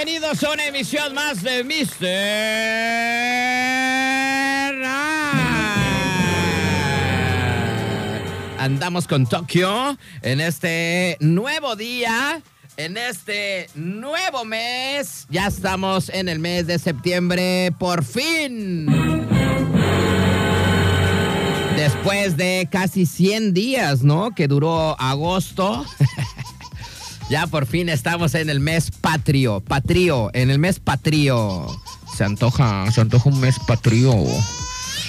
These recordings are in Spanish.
Bienvenidos a una emisión más de Mr. Andamos con Tokio en este nuevo día, en este nuevo mes. Ya estamos en el mes de septiembre, por fin. Después de casi 100 días, ¿no? Que duró agosto. Ya por fin estamos en el mes patrio, patrio, en el mes patrio. Se antoja, se antoja un mes patrio.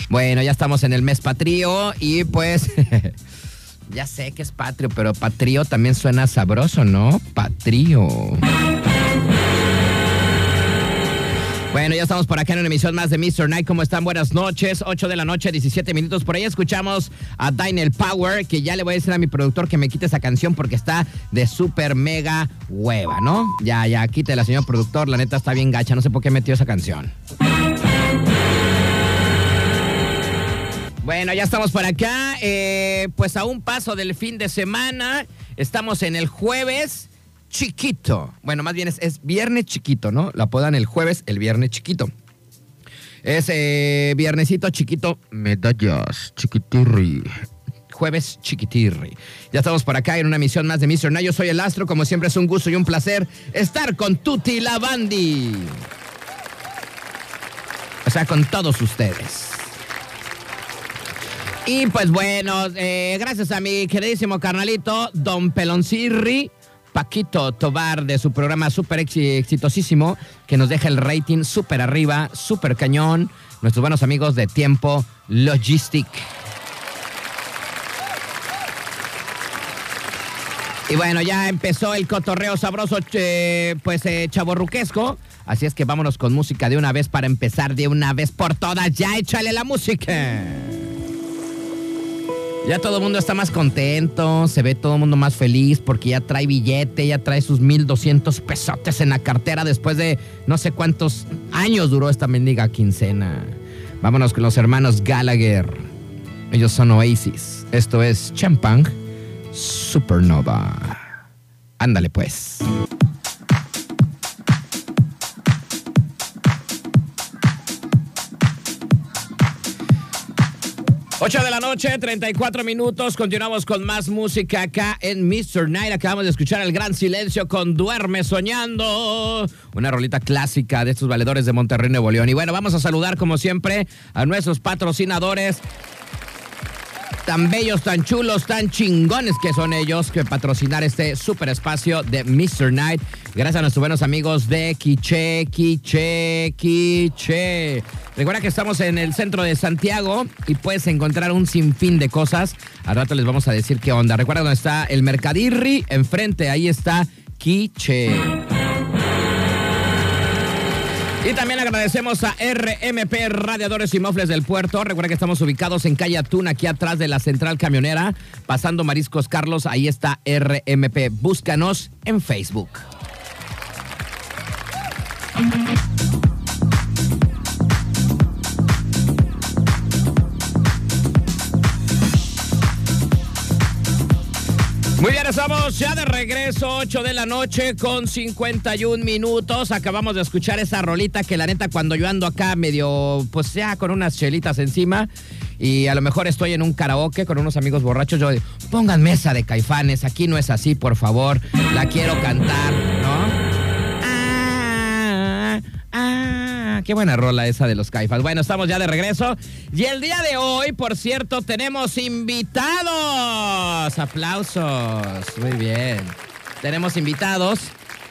Bueno, ya estamos en el mes patrio y pues ya sé que es patrio, pero patrio también suena sabroso, ¿no? Patrio. Bueno, ya estamos por acá en una emisión más de Mr. Night. ¿Cómo están? Buenas noches. 8 de la noche, 17 minutos. Por ahí escuchamos a Daniel Power, que ya le voy a decir a mi productor que me quite esa canción porque está de súper mega hueva, ¿no? Ya, ya, quítela, señor productor. La neta está bien gacha. No sé por qué metió esa canción. Bueno, ya estamos por acá. eh, pues a un paso del fin de semana. Estamos en el jueves chiquito. Bueno, más bien es, es viernes chiquito, ¿no? La apodan el jueves, el viernes chiquito. Es eh, viernesito chiquito, medallas, chiquitirri. Jueves chiquitirri. Ya estamos por acá en una emisión más de Mr. Night. Yo soy el Astro. Como siempre es un gusto y un placer estar con Tuti Lavandi. O sea, con todos ustedes. Y pues bueno, eh, gracias a mi queridísimo carnalito, Don Peloncirri, Paquito Tobar, de su programa súper exi- exitosísimo, que nos deja el rating súper arriba, súper cañón. Nuestros buenos amigos de Tiempo Logistic. Y bueno, ya empezó el cotorreo sabroso, eh, pues eh, chaborruquesco. Así es que vámonos con música de una vez para empezar de una vez por todas. Ya échale la música. Ya todo el mundo está más contento, se ve todo el mundo más feliz porque ya trae billete, ya trae sus 1200 pesotes en la cartera después de no sé cuántos años duró esta mendiga quincena. Vámonos con los hermanos Gallagher. Ellos son Oasis. Esto es Champang Supernova. Ándale pues. 8 de la noche, 34 minutos. Continuamos con más música acá en Mr. Night. Acabamos de escuchar el gran silencio con Duerme Soñando. Una rolita clásica de estos valedores de Monterrey, Nuevo León. Y bueno, vamos a saludar como siempre a nuestros patrocinadores tan bellos, tan chulos, tan chingones que son ellos que patrocinar este super espacio de Mr. Night. Gracias a nuestros buenos amigos de Quiche, Quiche, Quiche. Recuerda que estamos en el centro de Santiago y puedes encontrar un sinfín de cosas. Al rato les vamos a decir qué onda. Recuerda donde está el Mercadirri, enfrente, ahí está Quiche. Y también agradecemos a RMP Radiadores y Mofles del Puerto. Recuerda que estamos ubicados en calle Atún, aquí atrás de la central camionera, pasando Mariscos Carlos. Ahí está RMP. Búscanos en Facebook. Muy bien, estamos ya de regreso, 8 de la noche con 51 minutos. Acabamos de escuchar esa rolita que la neta cuando yo ando acá medio, pues ya con unas chelitas encima y a lo mejor estoy en un karaoke con unos amigos borrachos, yo digo, pongan mesa de caifanes, aquí no es así, por favor, la quiero cantar, ¿no? Ah, ah, qué buena rola esa de los caifas. Bueno, estamos ya de regreso. Y el día de hoy, por cierto, tenemos invitados. Aplausos. Muy bien. Tenemos invitados.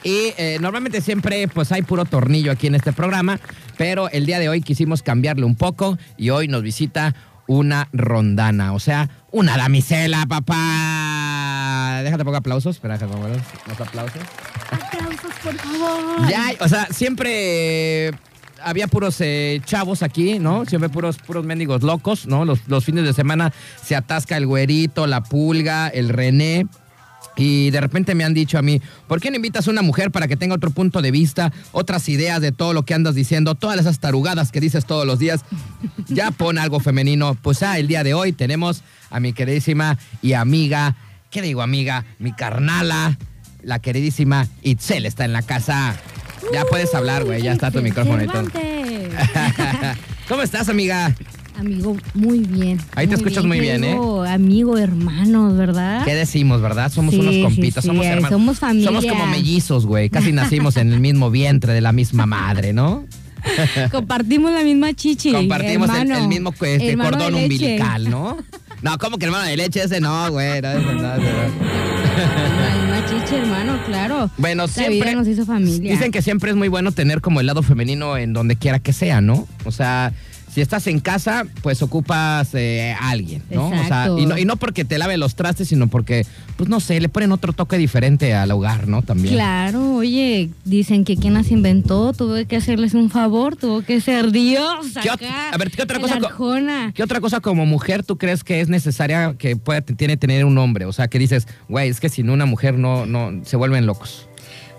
Y eh, normalmente siempre pues hay puro tornillo aquí en este programa, pero el día de hoy quisimos cambiarle un poco y hoy nos visita una rondana, o sea, una damisela, papá. Déjate pongo aplausos, espera, déjate pongo los aplausos. Aplausos, por favor. Ya, o sea, siempre había puros eh, chavos aquí, ¿no? Siempre puros, puros mendigos locos, ¿no? Los, fines de semana se atasca el güerito, la pulga, el René. Y de repente me han dicho a mí, ¿por qué no invitas a una mujer para que tenga otro punto de vista, otras ideas de todo lo que andas diciendo, todas esas tarugadas que dices todos los días? Ya pon algo femenino. Pues ah, el día de hoy tenemos a mi queridísima y amiga, ¿qué digo amiga? Mi carnala, la queridísima Itzel está en la casa. Ya puedes hablar, güey, ya está tu micrófono y todo. ¿Cómo estás, amiga? Amigo, muy bien. Ahí te escuchas muy bien, ¿eh? Amigo, hermanos, ¿verdad? ¿Qué decimos, verdad? Somos Sí, unos compitas, sí, somos eh, hermanos. somos familia. Somos como mellizos, güey. Casi nacimos en el mismo vientre de la misma madre, ¿no? Compartimos la misma chichi. Compartimos el- mismo este, cordón umbilical, ¿no? No, ¿cómo que hermano de leche? Ese no, güey. No, no, no. Hermano, claro. Bueno, La siempre. vida nos hizo familia. Dicen que siempre es muy bueno tener como el lado femenino en donde quiera que sea, ¿no? O sea, si estás en casa, pues ocupas eh, a alguien, ¿no? O sea, y no, y no porque te lave los trastes, sino porque, pues no sé, le ponen otro toque diferente al hogar, ¿no? También. Claro, oye, dicen que quien las inventó tuvo que hacerles un favor, tuvo que ser Dios. ¿Qué a ver, ¿qué otra cosa. ¿Qué otra cosa como mujer tú crees que es necesaria que pueda tiene tener un hombre? O sea, que dices, güey, es que sin una mujer no, no se vuelven locos.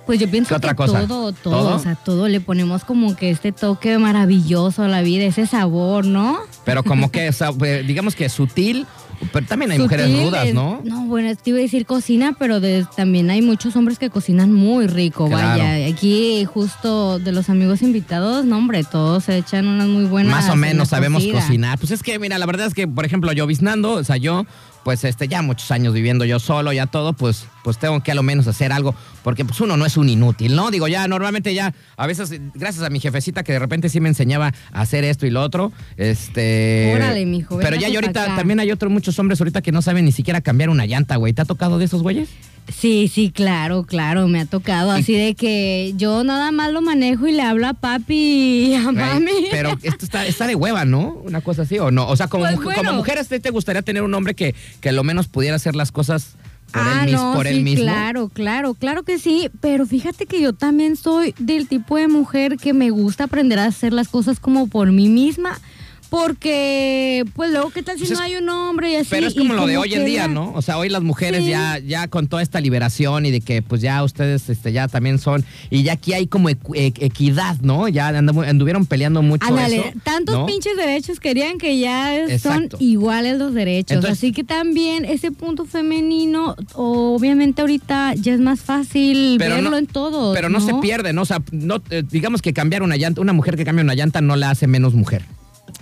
Pues yo pienso ¿Qué otra que cosa? todo, todo, ¿Todo? o sea, todo le ponemos como que este toque maravilloso a la vida, ese sabor, ¿no? Pero como que, eh, digamos que sutil, pero también hay mujeres rudas, es- ¿no? No, bueno, te iba a decir cocina, pero de- también hay muchos hombres que cocinan muy rico, Claro. vaya. Aquí justo de los amigos invitados, no hombre, todos se echan unas muy buenas. Más o en menos sabemos cocina. cocinar. Pues es que, mira, la verdad es que, por ejemplo, yo biznando, o sea, yo, pues este, ya muchos años viviendo yo solo, ya todo, pues, pues tengo que a lo menos hacer algo, porque pues uno no es un inútil, ¿no? Digo, ya normalmente ya, a veces, gracias a mi jefecita que de repente sí me enseñaba a hacer esto y lo otro, este... Órale, mijo, Pero ya y pa' ahorita acá. también hay otros muchos hombres ahorita que no saben ni siquiera cambiar una llanta, güey. ¿Te ha tocado de esos güeyes? Sí, sí, claro, claro, me ha tocado. Así de que yo nada más lo manejo y le hablo a papi y a mami. Pero esto está, está de hueva, ¿no? Una cosa así, ¿o no? O sea, como, Pues mujer- bueno. como mujer, ¿a ti ¿te gustaría tener un hombre que, que lo menos pudiera hacer las cosas por, ah, él, no, por sí, él mismo? claro, claro, claro que sí, pero fíjate que yo también soy del tipo de mujer que me gusta aprender a hacer las cosas como por mí misma, porque pues luego qué tal si Pues no hay un hombre y así. Pero es como lo de hoy en día, ¿no? O sea, hoy las mujeres Sí. ya, ya con toda esta liberación y de que pues ya ustedes este, ya también son, y ya aquí hay como e- equidad, ¿no? Ya anduvieron peleando mucho eso. tantos ¿no? pinches derechos querían que ya Exacto. son iguales los derechos. Entonces- Así que también ese punto femenino, obviamente ahorita ya es más fácil verlo en todo. Pero no, se pierde, ¿no? O sea, no, eh, digamos que cambiar una llanta, una mujer que cambia una llanta no la hace menos mujer.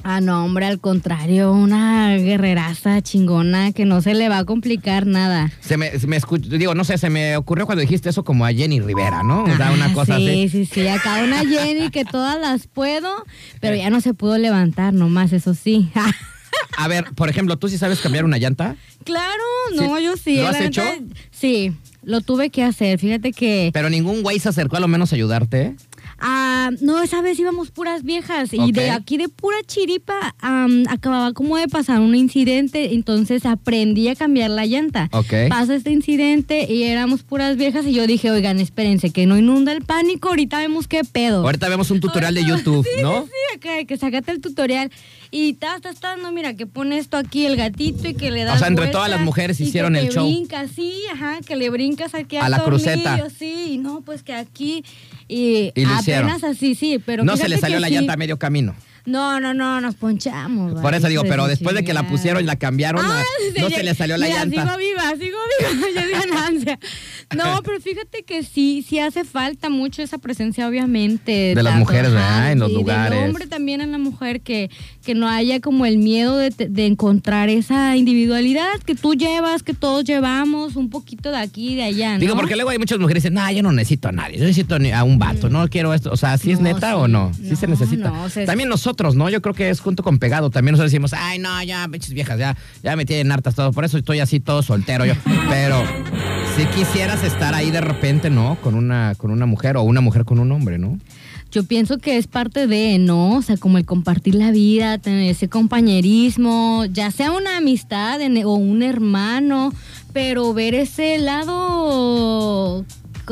Ah, no, hombre, al contrario, una guerreraza chingona que no se le va a complicar nada. Se me, se me escu- digo, no sé, se me ocurrió cuando dijiste eso como a Jenny Rivera, ¿no? O sea, una Ah, cosa sí, así. Sí, sí, acá una Jenny que todas las puedo, pero ya no se pudo levantar nomás, eso sí. A ver, por ejemplo, ¿tú sí sabes cambiar una llanta? claro, no, Sí, yo sí. ¿lo has hecho? Sí, lo tuve que hacer. Fíjate que... Pero ningún güey se acercó a lo menos a ayudarte. Ah, no, esa vez íbamos puras viejas y de aquí de pura chiripa acababa como de pasar un incidente, entonces aprendí a cambiar la llanta. Ok. Pasa este incidente y éramos puras viejas y yo dije, oigan, espérense, que no inunda el pánico, ahorita vemos qué pedo. Ahorita vemos un tutorial de YouTube, sí, ¿no? Sí, sí, acá, que sacate el tutorial y ta, está estando, mira, que pone esto aquí el gatito y que le das O sea, entre todas las mujeres que hicieron el show. brincas, sí, ajá, que le brincas aquí A al la cruceta. tornillo, Sí, y no, pues que aquí y, Y lo apenas hicieron. así, sí, pero no se le salió que la sí. llanta a medio camino. No, no, no, nos ponchamos. Por eso digo, pero después de que la pusieron y la cambiaron, Ah, no, se le salió la mira, llanta. Sigo viva, sigo viva, yo de ganancia. No, pero fíjate que sí, sí hace falta mucho esa presencia, obviamente. De las mujeres, ¿verdad? En los lugares. Del hombre también en la mujer, que, que no haya como el miedo de, de encontrar esa individualidad que tú llevas, que todos llevamos, un poquito de aquí y de allá, ¿no? Digo, porque luego hay muchas mujeres que dicen, no, yo no necesito a nadie, yo necesito a un vato, no quiero esto. O sea, ¿sí es Mm. No, neta sí. o no? Sí se No, necesita. no, o sea, es- También nosotros, ¿no? Yo creo que es junto con pegado. También nosotros decimos, ay, no, ya, pinches viejas, ya, ya me tienen hartas todo. Por eso estoy así todo soltero yo. Pero si quisieras estar ahí de repente, ¿no? Con una, con una mujer o una mujer con un hombre, ¿no? Yo pienso que es parte de, ¿no? O sea, como el compartir la vida, tener ese compañerismo, ya sea una amistad en- o un hermano, pero ver ese lado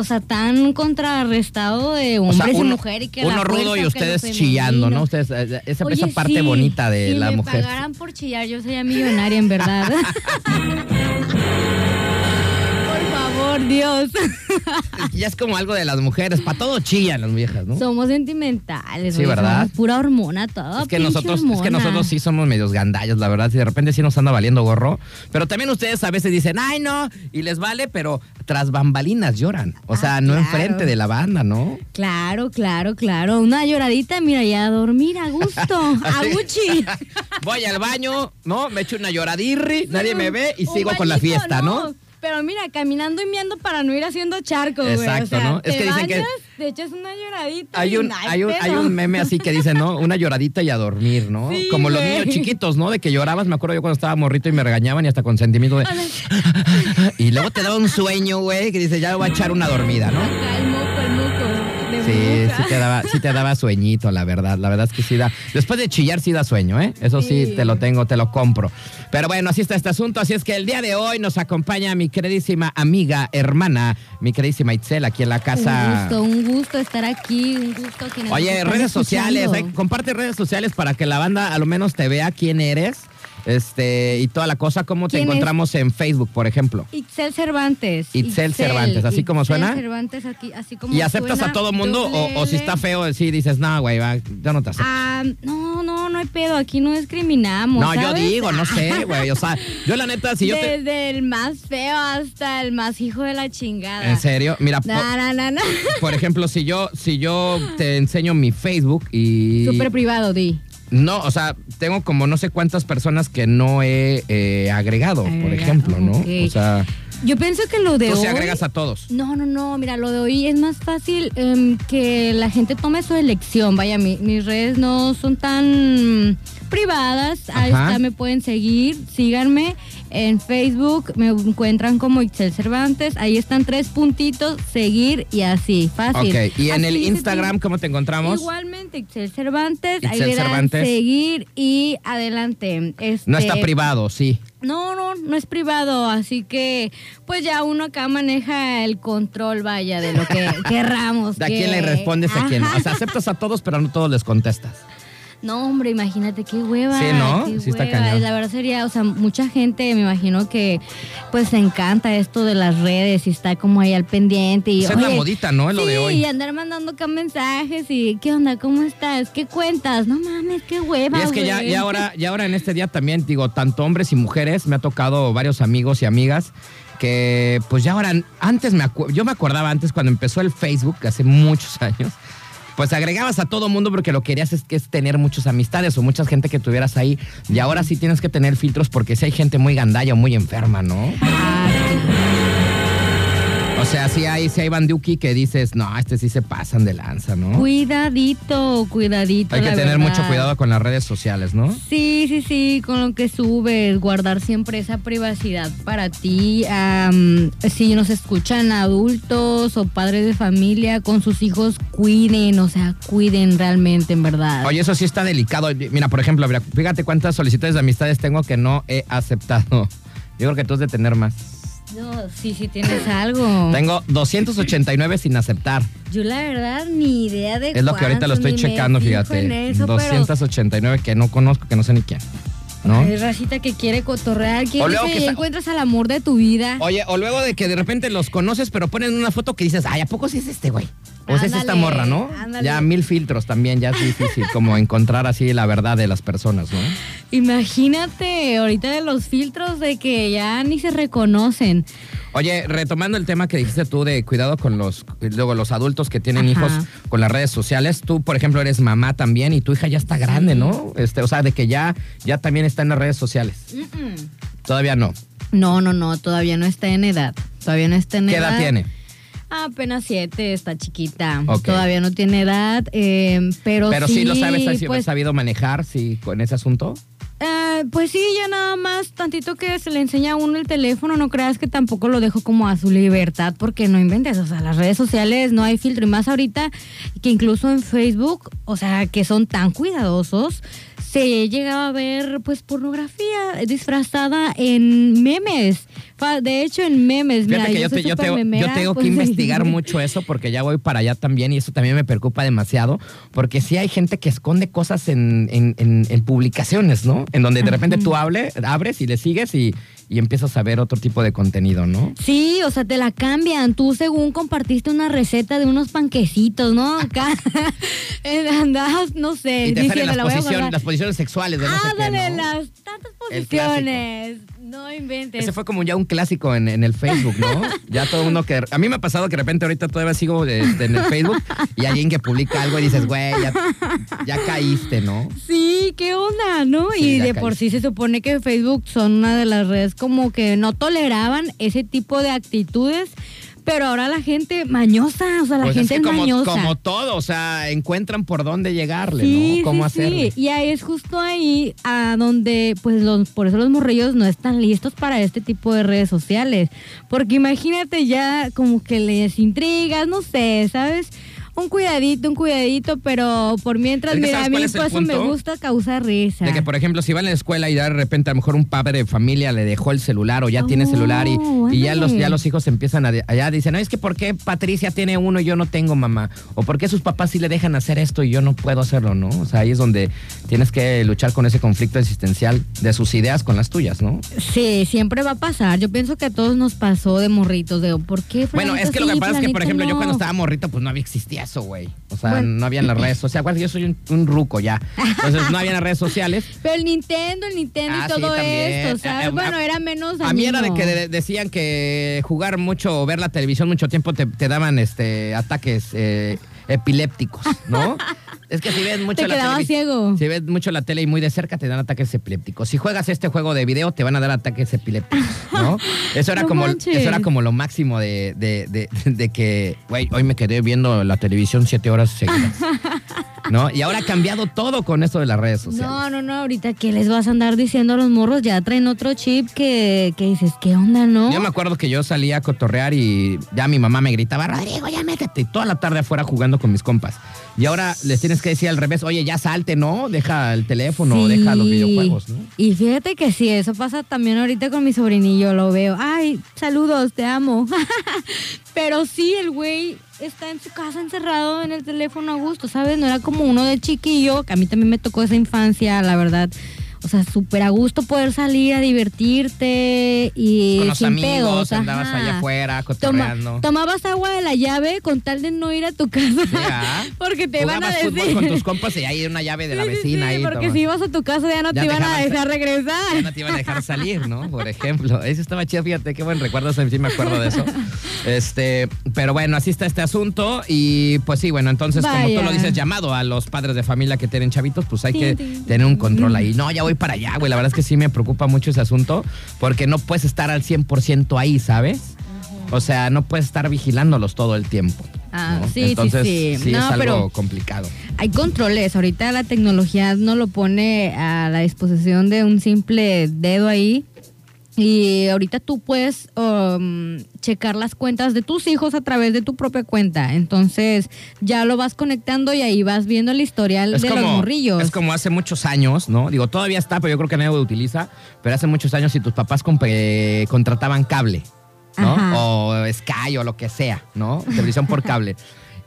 o sea, tan contrarrestado de O sea, hombres uno, y mujer y que la uno rudo fuerza, y ustedes chillando, ¿no? Ustedes, eh, esa, Oye, esa parte sí, bonita de si la me mujer. pagaran por chillar, yo sería millonaria, en verdad. por Dios. Ya es como algo de las mujeres, para todo chillan las viejas, ¿no? Somos sentimentales, Sí, güey, ¿verdad? somos pura hormona, toda Es que nosotros, es que nosotros sí somos medios gandallos, la verdad. Y de repente sí nos anda valiendo gorro. Pero también ustedes a veces dicen, ay, no, y les vale, pero tras bambalinas lloran. O sea, Ah, no claro. enfrente de la banda, ¿no? Claro, claro, claro. Una lloradita, mira, ya a dormir a gusto, a. Gucci. Voy al baño, ¿no? Me echo una lloradirri, nadie me ve y sigo con la fiesta, ¿no? Pero mira, caminando y miando para no ir haciendo charco, güey. Exacto, o sea, ¿no? Es que dicen que- bañas, te echas una lloradita. Hay un, hay, un, hay un meme así que dice, ¿no? Una lloradita y a dormir, ¿no? Sí, Como los niños chiquitos, ¿no? De que llorabas, me acuerdo yo cuando estaba morrito y me regañaban y hasta con sentimiento de... y luego te daba un sueño, güey, que dice, ya voy a echar una dormida, ¿no? Sí, sí te, daba, sí te daba sueñito, la verdad. La verdad es que sí da. Después de chillar, sí da sueño, ¿eh? Eso sí, Sí. te lo tengo, te lo compro. Pero bueno, así está este asunto. Así es que el día de hoy nos acompaña mi queridísima amiga, hermana, mi queridísima Itzel, aquí en la Un casa. gusto, un gusto estar aquí, un gusto que nos Oye, redes sociales, comparte redes sociales para que la banda a lo menos te vea quién eres. Este, y toda la cosa, cómo te encontramos en Facebook, por ejemplo. Itzel Cervantes. Itzel Cervantes, ¿así como Itzel suena? Cervantes, aquí, así como ¿Y aceptas suena, a todo mundo o, o si está feo, sí dices, no, güey, va, yo no te acepto? Ah, no, no, no hay pedo, aquí no discriminamos. no, yo digo, no sé, güey. O sea, yo la neta, si yo te. Desde el más feo hasta el más hijo de la chingada. En serio, mira, no, no, no. por ejemplo, si yo, si yo te enseño mi Facebook y. Súper privado, di. No, o sea, tengo como no sé cuántas personas que no he eh, agregado, por ejemplo, ¿no? ok. O sea, Yo pienso que lo de tú hoy... se agregas a todos. No, no, no, mira, lo de hoy es más fácil em, que la gente tome su elección. Vaya, mi- mis redes no son tan privadas. Ahí Ajá. está, me pueden seguir, síganme en Facebook, me encuentran como Itzel Cervantes. Ahí están tres puntitos, seguir y así, fácil. Ok, y en Así el Instagram, ¿cómo te encontramos? Igualmente, Itzel Cervantes. ahí Itzel le dan Cervantes. seguir y adelante. No está Este, privado, sí. no, no, no es privado, así que pues ya uno acá maneja el control, vaya, de lo que querramos. ¿De a quién le respondes a quién? O sea, aceptas a todos, pero no todos les contestas. No, hombre, imagínate qué hueva. Sí, ¿no? qué Sí está cañón. La verdad sería, o sea, mucha gente me imagino que pues se encanta esto de las redes y está como ahí al pendiente. Y, es la modita, ¿no? Es lo de hoy. y andar mandando acá mensajes y ¿qué onda? ¿Cómo estás? ¿Qué cuentas? No mames, qué hueva. Y es que ya, güey. ya ahora, ya ahora en este día también, digo, tanto hombres y mujeres, me ha tocado varios amigos y amigas que pues ya ahora, antes me yo me acordaba antes cuando empezó el Facebook, hace muchos años, pues agregabas a todo mundo porque lo que querías es, que es tener muchas amistades o mucha gente que tuvieras ahí. Y ahora sí tienes que tener filtros porque si hay gente muy gandalla o muy enferma, ¿no? O sea, sí hay, sí hay banduki que dices, no, este sí se pasan de lanza, ¿no? Cuidadito, cuidadito. hay que la tener verdad. mucho cuidado con las redes sociales, ¿no? Sí, sí, sí, con lo que subes, guardar siempre esa privacidad para ti. Am, si nos escuchan adultos o padres de familia con sus hijos, cuiden, o sea, cuiden realmente, en verdad. Oye, eso sí está delicado. Mira, por ejemplo, fíjate cuántas solicitudes de amistades tengo que no he aceptado. Yo creo que tú has de tener más. No, sí, sí tienes algo. Tengo 289 sin aceptar. Yo la verdad ni idea de Es lo que ahorita lo estoy checando, fíjate. eso, pero 289 que no conozco, que no sé ni quién. ¿No? Hay racita que quiere cotorrear, que, que está- encuentras al amor de tu vida. Oye, o luego de que de repente los conoces, pero ponen una foto que dices, ay, ¿a poco sí es este güey? Sea, es esta morra, ¿no? ándale. Ya mil filtros también, ya es difícil como encontrar así la verdad de las personas, ¿no? Imagínate ahorita de los filtros de que ya ni se reconocen. Oye, retomando el tema que dijiste tú de cuidado con los, luego los adultos que tienen Ajá. hijos con las redes sociales, tú, por ejemplo, eres mamá también y tu hija ya está grande, ¿no? Este, o sea, de que ya, ya también está en las redes sociales. Todavía no. No, no, no, todavía no está en edad. Todavía no está en ¿Qué edad. edad tiene? Apenas siete, está chiquita. Ok. Todavía no tiene edad, eh, pero, Pero sí, lo sabes, has pues, sabido manejar, sí, con ese asunto. eh, pues sí, ya nada más, tantito que se le enseña a uno el teléfono, no creas que tampoco lo dejo como a su libertad, porque no inventes, o sea, las redes sociales no hay filtro, y más ahorita que incluso en Facebook, o sea, que son tan cuidadosos, se llegaba a ver pues pornografía disfrazada en memes. De hecho, en memes, mira, que yo, te- yo tengo, yo memera, tengo pues, que investigar mucho eso porque ya voy para allá también y eso también me preocupa demasiado porque sí hay gente que esconde cosas en, en- en- en publicaciones, ¿no? En donde de repente tú hable, abres y le sigues y, y empiezas a ver otro tipo de contenido, ¿no? Sí, o sea, te la cambian. Tú según compartiste una receta de unos panquecitos, ¿no? Acá eh, andabas, no sé, Y te salen diciendo, las, la guardar. las posiciones sexuales de no sé qué, Ándale, ¿no? las tantas posiciones. No inventes. Ese fue como ya un clásico en, en el Facebook, ¿no? Ya todo el mundo que... A mí me ha pasado que de repente ahorita todavía sigo este, en el Facebook y alguien que publica algo y dices, güey, ya, ya caíste, ¿no? Sí, qué onda, ¿no? Sí, y de por sí se supone que Facebook son una de las redes como que no toleraban ese tipo de actitudes, pero ahora la gente mañosa, o sea, la Pues es gente que es, como, mañosa. como todo, o sea, encuentran por dónde llegarle, Sí, ¿no? Cómo sí, hacerle. sí. Y ahí es justo ahí a donde, pues, los, por eso los morrillos no están listos para este tipo de redes sociales. Porque imagínate ya como que les intrigas, no sé, ¿sabes? Un cuidadito, un cuidadito, pero por mientras, mira, ¿sabes a mí por eso me gusta causar risa. De que, por ejemplo, si van a la escuela y de repente a lo mejor un padre de familia le dejó el celular o ya tiene celular y, Oh, y ya, los, ya los hijos empiezan a... allá dicen, no, es que ¿por qué Patricia tiene uno y yo no tengo mamá? ¿O por qué sus papás sí le dejan hacer esto y yo no puedo hacerlo, no? O sea, ahí es donde tienes que luchar con ese conflicto existencial de sus ideas con las tuyas, ¿no? Sí, siempre va a pasar. Yo pienso que a todos nos pasó de morritos, de ¿por qué? Bueno, es que lo que pasa es que, por ejemplo, yo cuando estaba morrito, pues no había existía eso, güey. O sea, Bueno. no había en las redes sociales. Acuérdate, Yo soy un, un ruco ya. Entonces no había en las redes sociales. Pero el Nintendo, el Nintendo Ah, y sí, todo esto, ¿sabes? Eh, eh, bueno, a- era menos A mí era de que de- decían que jugar mucho o ver la televisión mucho tiempo te, te daban este ataques eh, epilépticos, ¿no? es que si ves mucho Te la televis- ciego. Si ves mucho la tele y muy de cerca te dan ataques epilépticos. Si juegas este juego de video te van a dar ataques epilépticos, ¿no? Eso era No como manches. eso era como lo máximo de, de, de, de que, güey, hoy me quedé viendo la televisión siete horas seguidas. ¿No? Y ahora ha cambiado todo con esto de las redes sociales. No, no, no, ahorita que les vas a andar diciendo a los morros, ya traen otro chip que, que dices, ¿qué onda, no? Yo me acuerdo que yo salía a cotorrear y ya mi mamá me gritaba, Rodrigo, ya métete. Y toda la tarde afuera jugando con mis compas. Y ahora les tienes que decir al revés, oye, ya salte, ¿no? Deja el teléfono, Sí. deja los videojuegos, ¿no? Y fíjate que sí, eso pasa también ahorita con mi sobrinillo, lo veo. Ay, saludos, te amo. Pero sí, el güey está en su casa encerrado en el teléfono a gusto, ¿sabes? No era como uno de chiquillo, que a mí también me tocó esa infancia, la verdad. O sea, súper a gusto poder salir a divertirte y Con los sin amigos, pedos, andabas ajá. allá afuera Toma- cotorreando. tomabas agua de la llave con tal de no ir a tu casa. ¿ah? porque te van a decir. con tus compas y ahí hay una llave de la Sí, sí, vecina sí, ahí. porque toma. si ibas a tu casa ya no Ya te iban a dejar Ya regresar. no te iban a dejar salir, ¿no? Por ejemplo. Eso estaba chido, fíjate, qué buen recuerdo, sí me acuerdo de eso. Este, pero bueno, así está este asunto. Y pues sí, bueno, entonces, como tú lo dices, llamado a los padres de familia que tienen chavitos, pues hay que tener un control ahí. No, ya voy para allá, güey. La verdad es que sí me preocupa mucho ese asunto, porque no puedes estar al 100% ahí, ¿sabes? O sea, no puedes estar vigilándolos todo el tiempo. Ah, ¿no? sí, sí, Entonces, sí. No, es algo pero- complicado. Hay controles. Ahorita la tecnología no lo pone a la disposición de un simple dedo ahí. Y ahorita tú puedes um, checar las cuentas de tus hijos a través de tu propia cuenta. Entonces ya lo vas conectando y ahí vas viendo el historial de los morrillos. es como hace muchos años, ¿no? Digo, todavía está, pero yo creo que nadie lo utiliza. Pero hace muchos años, si tus papás eh, contrataban cable, ¿no? Ajá. O Sky o lo que sea, ¿no? Televisión por cable.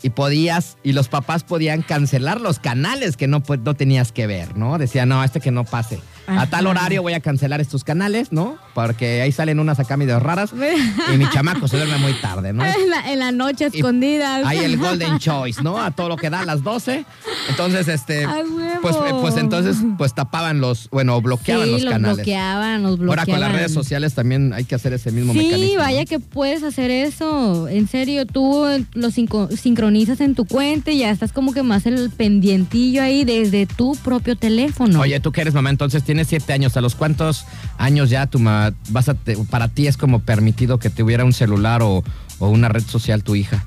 Y podías, y los papás podían cancelar los canales que no, pues, no tenías que ver, ¿no? Decían, no, este que no pase. A tal horario voy a cancelar estos canales, ¿no? Porque ahí salen unas acá medio raras. y mi chamaco se duerme muy tarde, ¿no? en, la, en la noche Y escondidas. Hay el Golden Choice, ¿no? A todo lo que da a las 12. Entonces, este. ¡Ay! Pues, eh, pues entonces, pues tapaban los. Bueno, bloqueaban sí, los canales. bloqueaban, los Ahora bloqueaban. con las redes sociales también hay que hacer ese mismo Sí, mecanismo. vaya ¿no? que puedes hacer eso. En serio, tú lo sinco- sincronizas en tu cuenta y ya estás como que más el pendientillo ahí desde tu propio teléfono. Oye, tú que eres mamá, entonces tienes siete años. ¿A los cuántos años ya tu ma- vas a te- para ti es como permitido que tuviera un celular o, o una red social tu hija?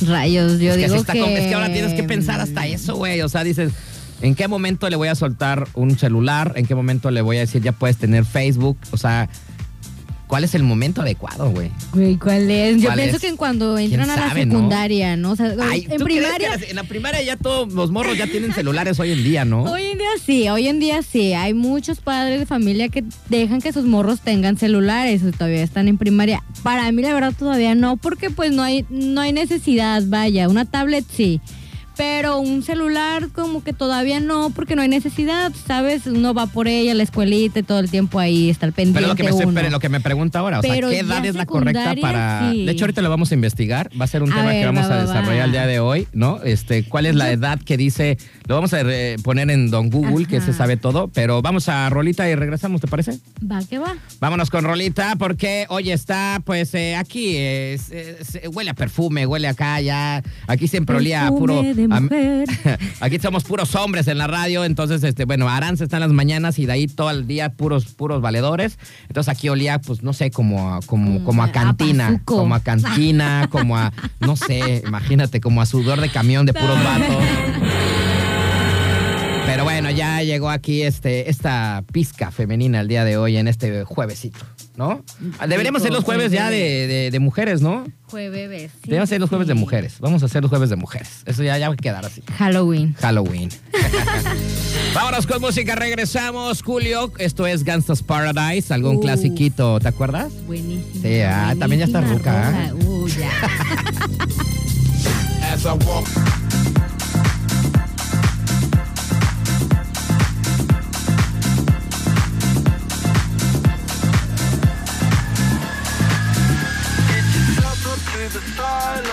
Rayos, yo es, que así digo está que... es que ahora tienes que pensar hasta eso, güey. O sea, dices, ¿en qué momento le voy a soltar un celular? ¿En qué momento le voy a decir ya puedes tener Facebook? O sea, ¿cuál es el momento adecuado, güey? Güey, ¿cuál es? Yo ¿Cuál pienso es? que cuando entran a la sabe, secundaria, ¿no? O sea, Ay, en ¿tú crees que primaria. en la primaria ya todos los morros ya tienen celulares hoy en día, ¿no? Hoy en día sí, hoy en día sí. Hay muchos padres de familia que dejan que sus morros tengan celulares o todavía están en primaria. Para mí la verdad todavía no, porque pues no hay, no hay necesidad, vaya. Una tablet sí. Pero un celular como que todavía no, porque no hay necesidad, ¿sabes? Uno va por ella a la escuelita y todo el tiempo ahí está al pendiente Pero lo que, me, uno. pero lo que me pregunta ahora, o sea, ¿qué edad es la correcta para...? sí. De hecho, ahorita lo vamos a investigar, va a ser un A tema que vamos va, a desarrollar va. el día de hoy, ¿no? Este, ¿Cuál es la edad que dice? Lo vamos a poner en Don Google, que se sabe todo, pero vamos a Rolita y regresamos, ¿te parece? Va que va. Vámonos con Rolita porque hoy está, pues, eh, aquí, eh, se- se- huele a perfume, huele acá, ya, aquí siempre olía a puro... de a- mujer. Aquí somos puros hombres en la radio, entonces, este, bueno, Aranza está en las mañanas y de ahí todo el día puros, puros valedores. Entonces aquí olía, pues, no sé, como a, como, Mm, como a cantina, como a cantina, como a, no sé, imagínate, como a sudor de camión de puros vatos. Bueno, ya llegó aquí este, esta pizca femenina el día de hoy en este juevesito, ¿no? Deberíamos ser los jueves ya de, de- de mujeres, ¿no? Jueves. sí, Deberíamos ser los jueves de mujeres. Vamos a hacer los jueves de mujeres. Eso ya, ya va a quedar así. Halloween. Halloween. Vámonos con música, regresamos, Julio. Esto es Gangsta's Paradise, algún Uf. clasiquito, ¿te acuerdas? Buenísimo. Sí, ah, también ya está ruca, ¿eh? Uh, ya. As I walk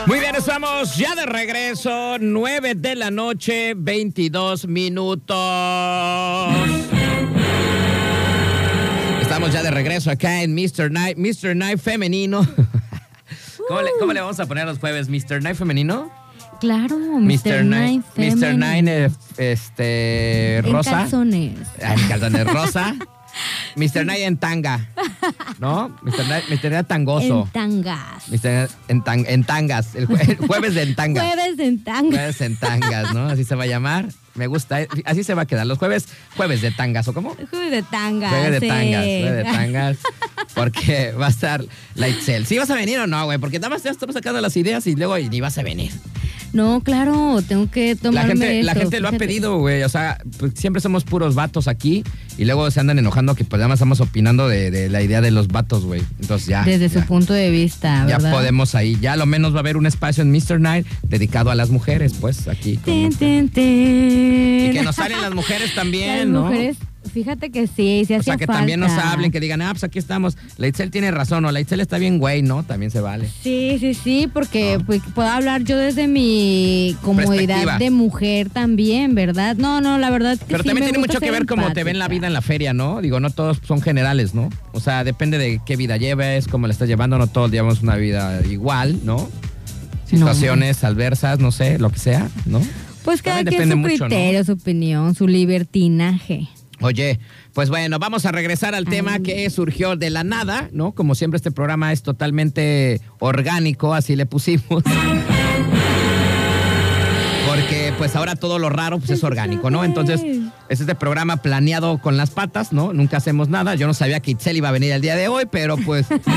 Muy bien, estamos ya de regreso, 9 de la noche, 22 minutos. Estamos ya de regreso acá en Mr. Night, Mr. Night femenino. ¿Cómo le, cómo le vamos a poner los jueves? ¿Mr. Night femenino? Claro, Mr. Nine. Mr. Nine, este, En rosa. calzones. Ah, en calzones rosa. Mr. Night en tanga. ¿No? Mr. Night, Mr. Night tangoso. En tangas. Mr. En, tan- en tangas. El, jue- el jueves de en tangas. Jueves en tangas. Jueves en tangas, ¿no? Así se va a llamar. Me gusta. Así se va a quedar. Los jueves, jueves de tangas, ¿o cómo? Jueves de tangas. Jueves de sí. tangas, jueves de tangas. Porque va a estar la Itzel. ¿Sí vas a venir o no, güey? Porque nada más ya estamos sacando las ideas y luego ni vas a venir. No, claro, tengo que La tomarme gente, la gente lo ha pedido, güey. O sea, pues, siempre somos puros vatos aquí y luego se andan enojando que pues nada más estamos opinando de, de la idea de los vatos, güey. Entonces ya. Desde ya, su punto de vista, Ya ¿verdad? podemos ahí. Ya a lo menos va a haber un espacio en Mr. Night dedicado a las mujeres, pues aquí. Tin, tin, tin. Y que nos salen las mujeres Las también, ¿no? mujeres, fíjate que sí, sí O hacía sea, que también nos hablen, que digan, ah, pues aquí estamos. La Itzel tiene razón, o la Itzel está bien, güey, ¿no? También se vale. Sí, sí, sí, porque No. pues, puedo hablar yo desde mi comodidad de mujer también, ¿verdad? No, no, la verdad que Pero sí también tiene mucho que ver cómo te ven la empática. vida en la feria, ¿no? Digo, no todos son generales, ¿no? O sea, depende de qué vida lleves, cómo la estás llevando, no todos llevamos una vida igual, ¿no? Situaciones adversas, no sé, lo que sea, ¿no? Pues cada quien su criterio, su opinión, su libertinaje. Oye, pues bueno, vamos a regresar al tema que surgió de la nada, ¿no? Como siempre este programa es totalmente orgánico, así le pusimos. Porque pues ahora todo lo raro pues es orgánico, ¿no? Entonces es este programa planeado con las patas, ¿no? Nunca hacemos nada. Yo no sabía que Itzel iba a venir el día de hoy, pero pues Por fin,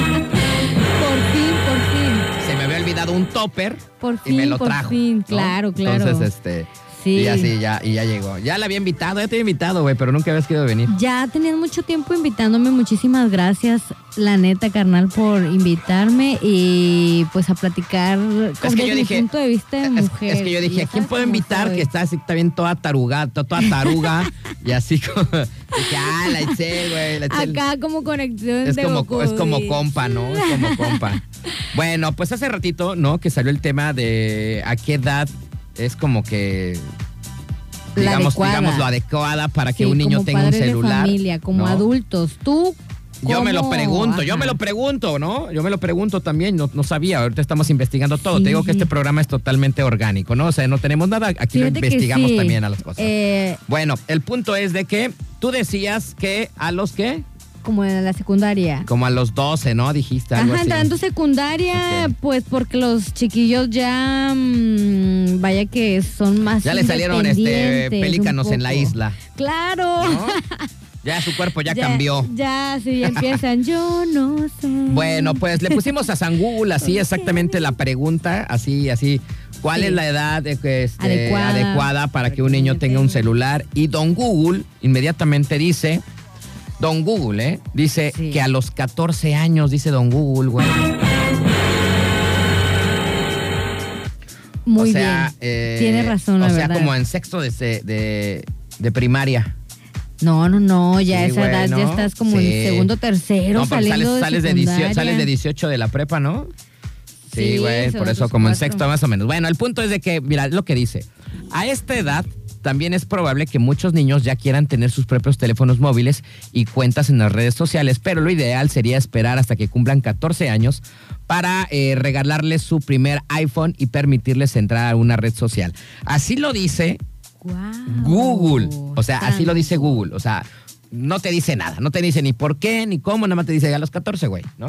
por fin. se me había olvidado un topper Por y me fin, lo por trajo. fin, ¿no? claro, claro. Entonces, este, Sí. y así ya, y ya llegó. Ya la había invitado, ya te había invitado, güey, pero nunca habías querido venir. Ya tenías mucho tiempo invitándome. Muchísimas gracias, la neta, carnal, por invitarme y pues a platicar que desde yo mi dije- punto de vista de Es, mujer. es que yo dije, ¿a quién puedo invitar soy. que está así también toda taruga, to- toda taruga? y así como, dije, ah, la Itzel, güey, la Itzel. Acá como conexión Es de como, Goku, es como compa, ¿no? Es como compa. Bueno, pues hace ratito, ¿no? Que salió el tema de a qué edad es como que, digamos, digamos lo adecuada para que Sí, un niño tenga un padres de celular. familia, como ¿no? adultos. Tú. Yo me lo pregunto, yo me lo pregunto, ¿no? Yo me lo pregunto también, no, no sabía, ahorita estamos investigando todo. Sí. Te digo que este programa es totalmente orgánico, ¿no? O sea, no tenemos nada, aquí lo Fíjate investigamos sí. también a las cosas. Eh, Bueno, el punto es de que tú decías que a los que, como en la secundaria. como a los 12, ¿no? Dijiste algo Ajá, entrando secundaria, pues porque los chiquillos ya, mm, vaya que son más Ya le salieron este pelícanos en la isla. Claro. ¿no? Ya su cuerpo ya, cambió. Ya, sí, ya empiezan. Yo no sé. Bueno, pues le pusimos a San Google así exactamente la pregunta, así, así. ¿Cuál Sí. es la edad este, Adecuada. adecuada para que un niño tenga un celular? Y don Google inmediatamente dice, don Google, ¿eh? Dice Sí. que a los 14 años, dice don Google, güey. Muy o sea, bien. eh, Tiene razón, la O sea, verdad. como en sexto de, de, de primaria. No, no, no, ya Sí, a esa güey, edad ¿no? ya estás como Sí. en segundo, tercero, No, saliendo sales, de sales, de 18, secundaria. sales de 18 de la prepa, ¿no? Sí, güey, por eso como en sexto más o menos. Bueno, el punto es de que, mira, lo que dice, a esta edad también es probable que muchos niños ya quieran tener sus propios teléfonos móviles y cuentas en las redes sociales, pero lo ideal sería esperar hasta que cumplan 14 años para eh, regalarles su primer iPhone y permitirles entrar a una red social. Así lo dice. Google. O sea, así lo dice. Google. O sea, no te dice nada. No te dice ni por qué, ni cómo, nada más te dice a los 14, güey, ¿no?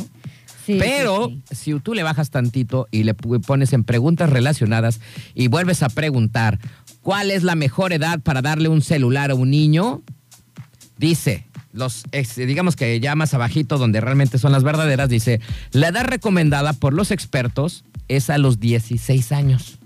Sí, Pero sí, sí. si tú le bajas tantito y le pones en preguntas relacionadas y vuelves a preguntar cuál es la mejor edad para darle un celular a un niño, dice, los digamos que ya más abajito, donde realmente son las verdaderas, dice, la edad recomendada por los expertos es a los 16 años.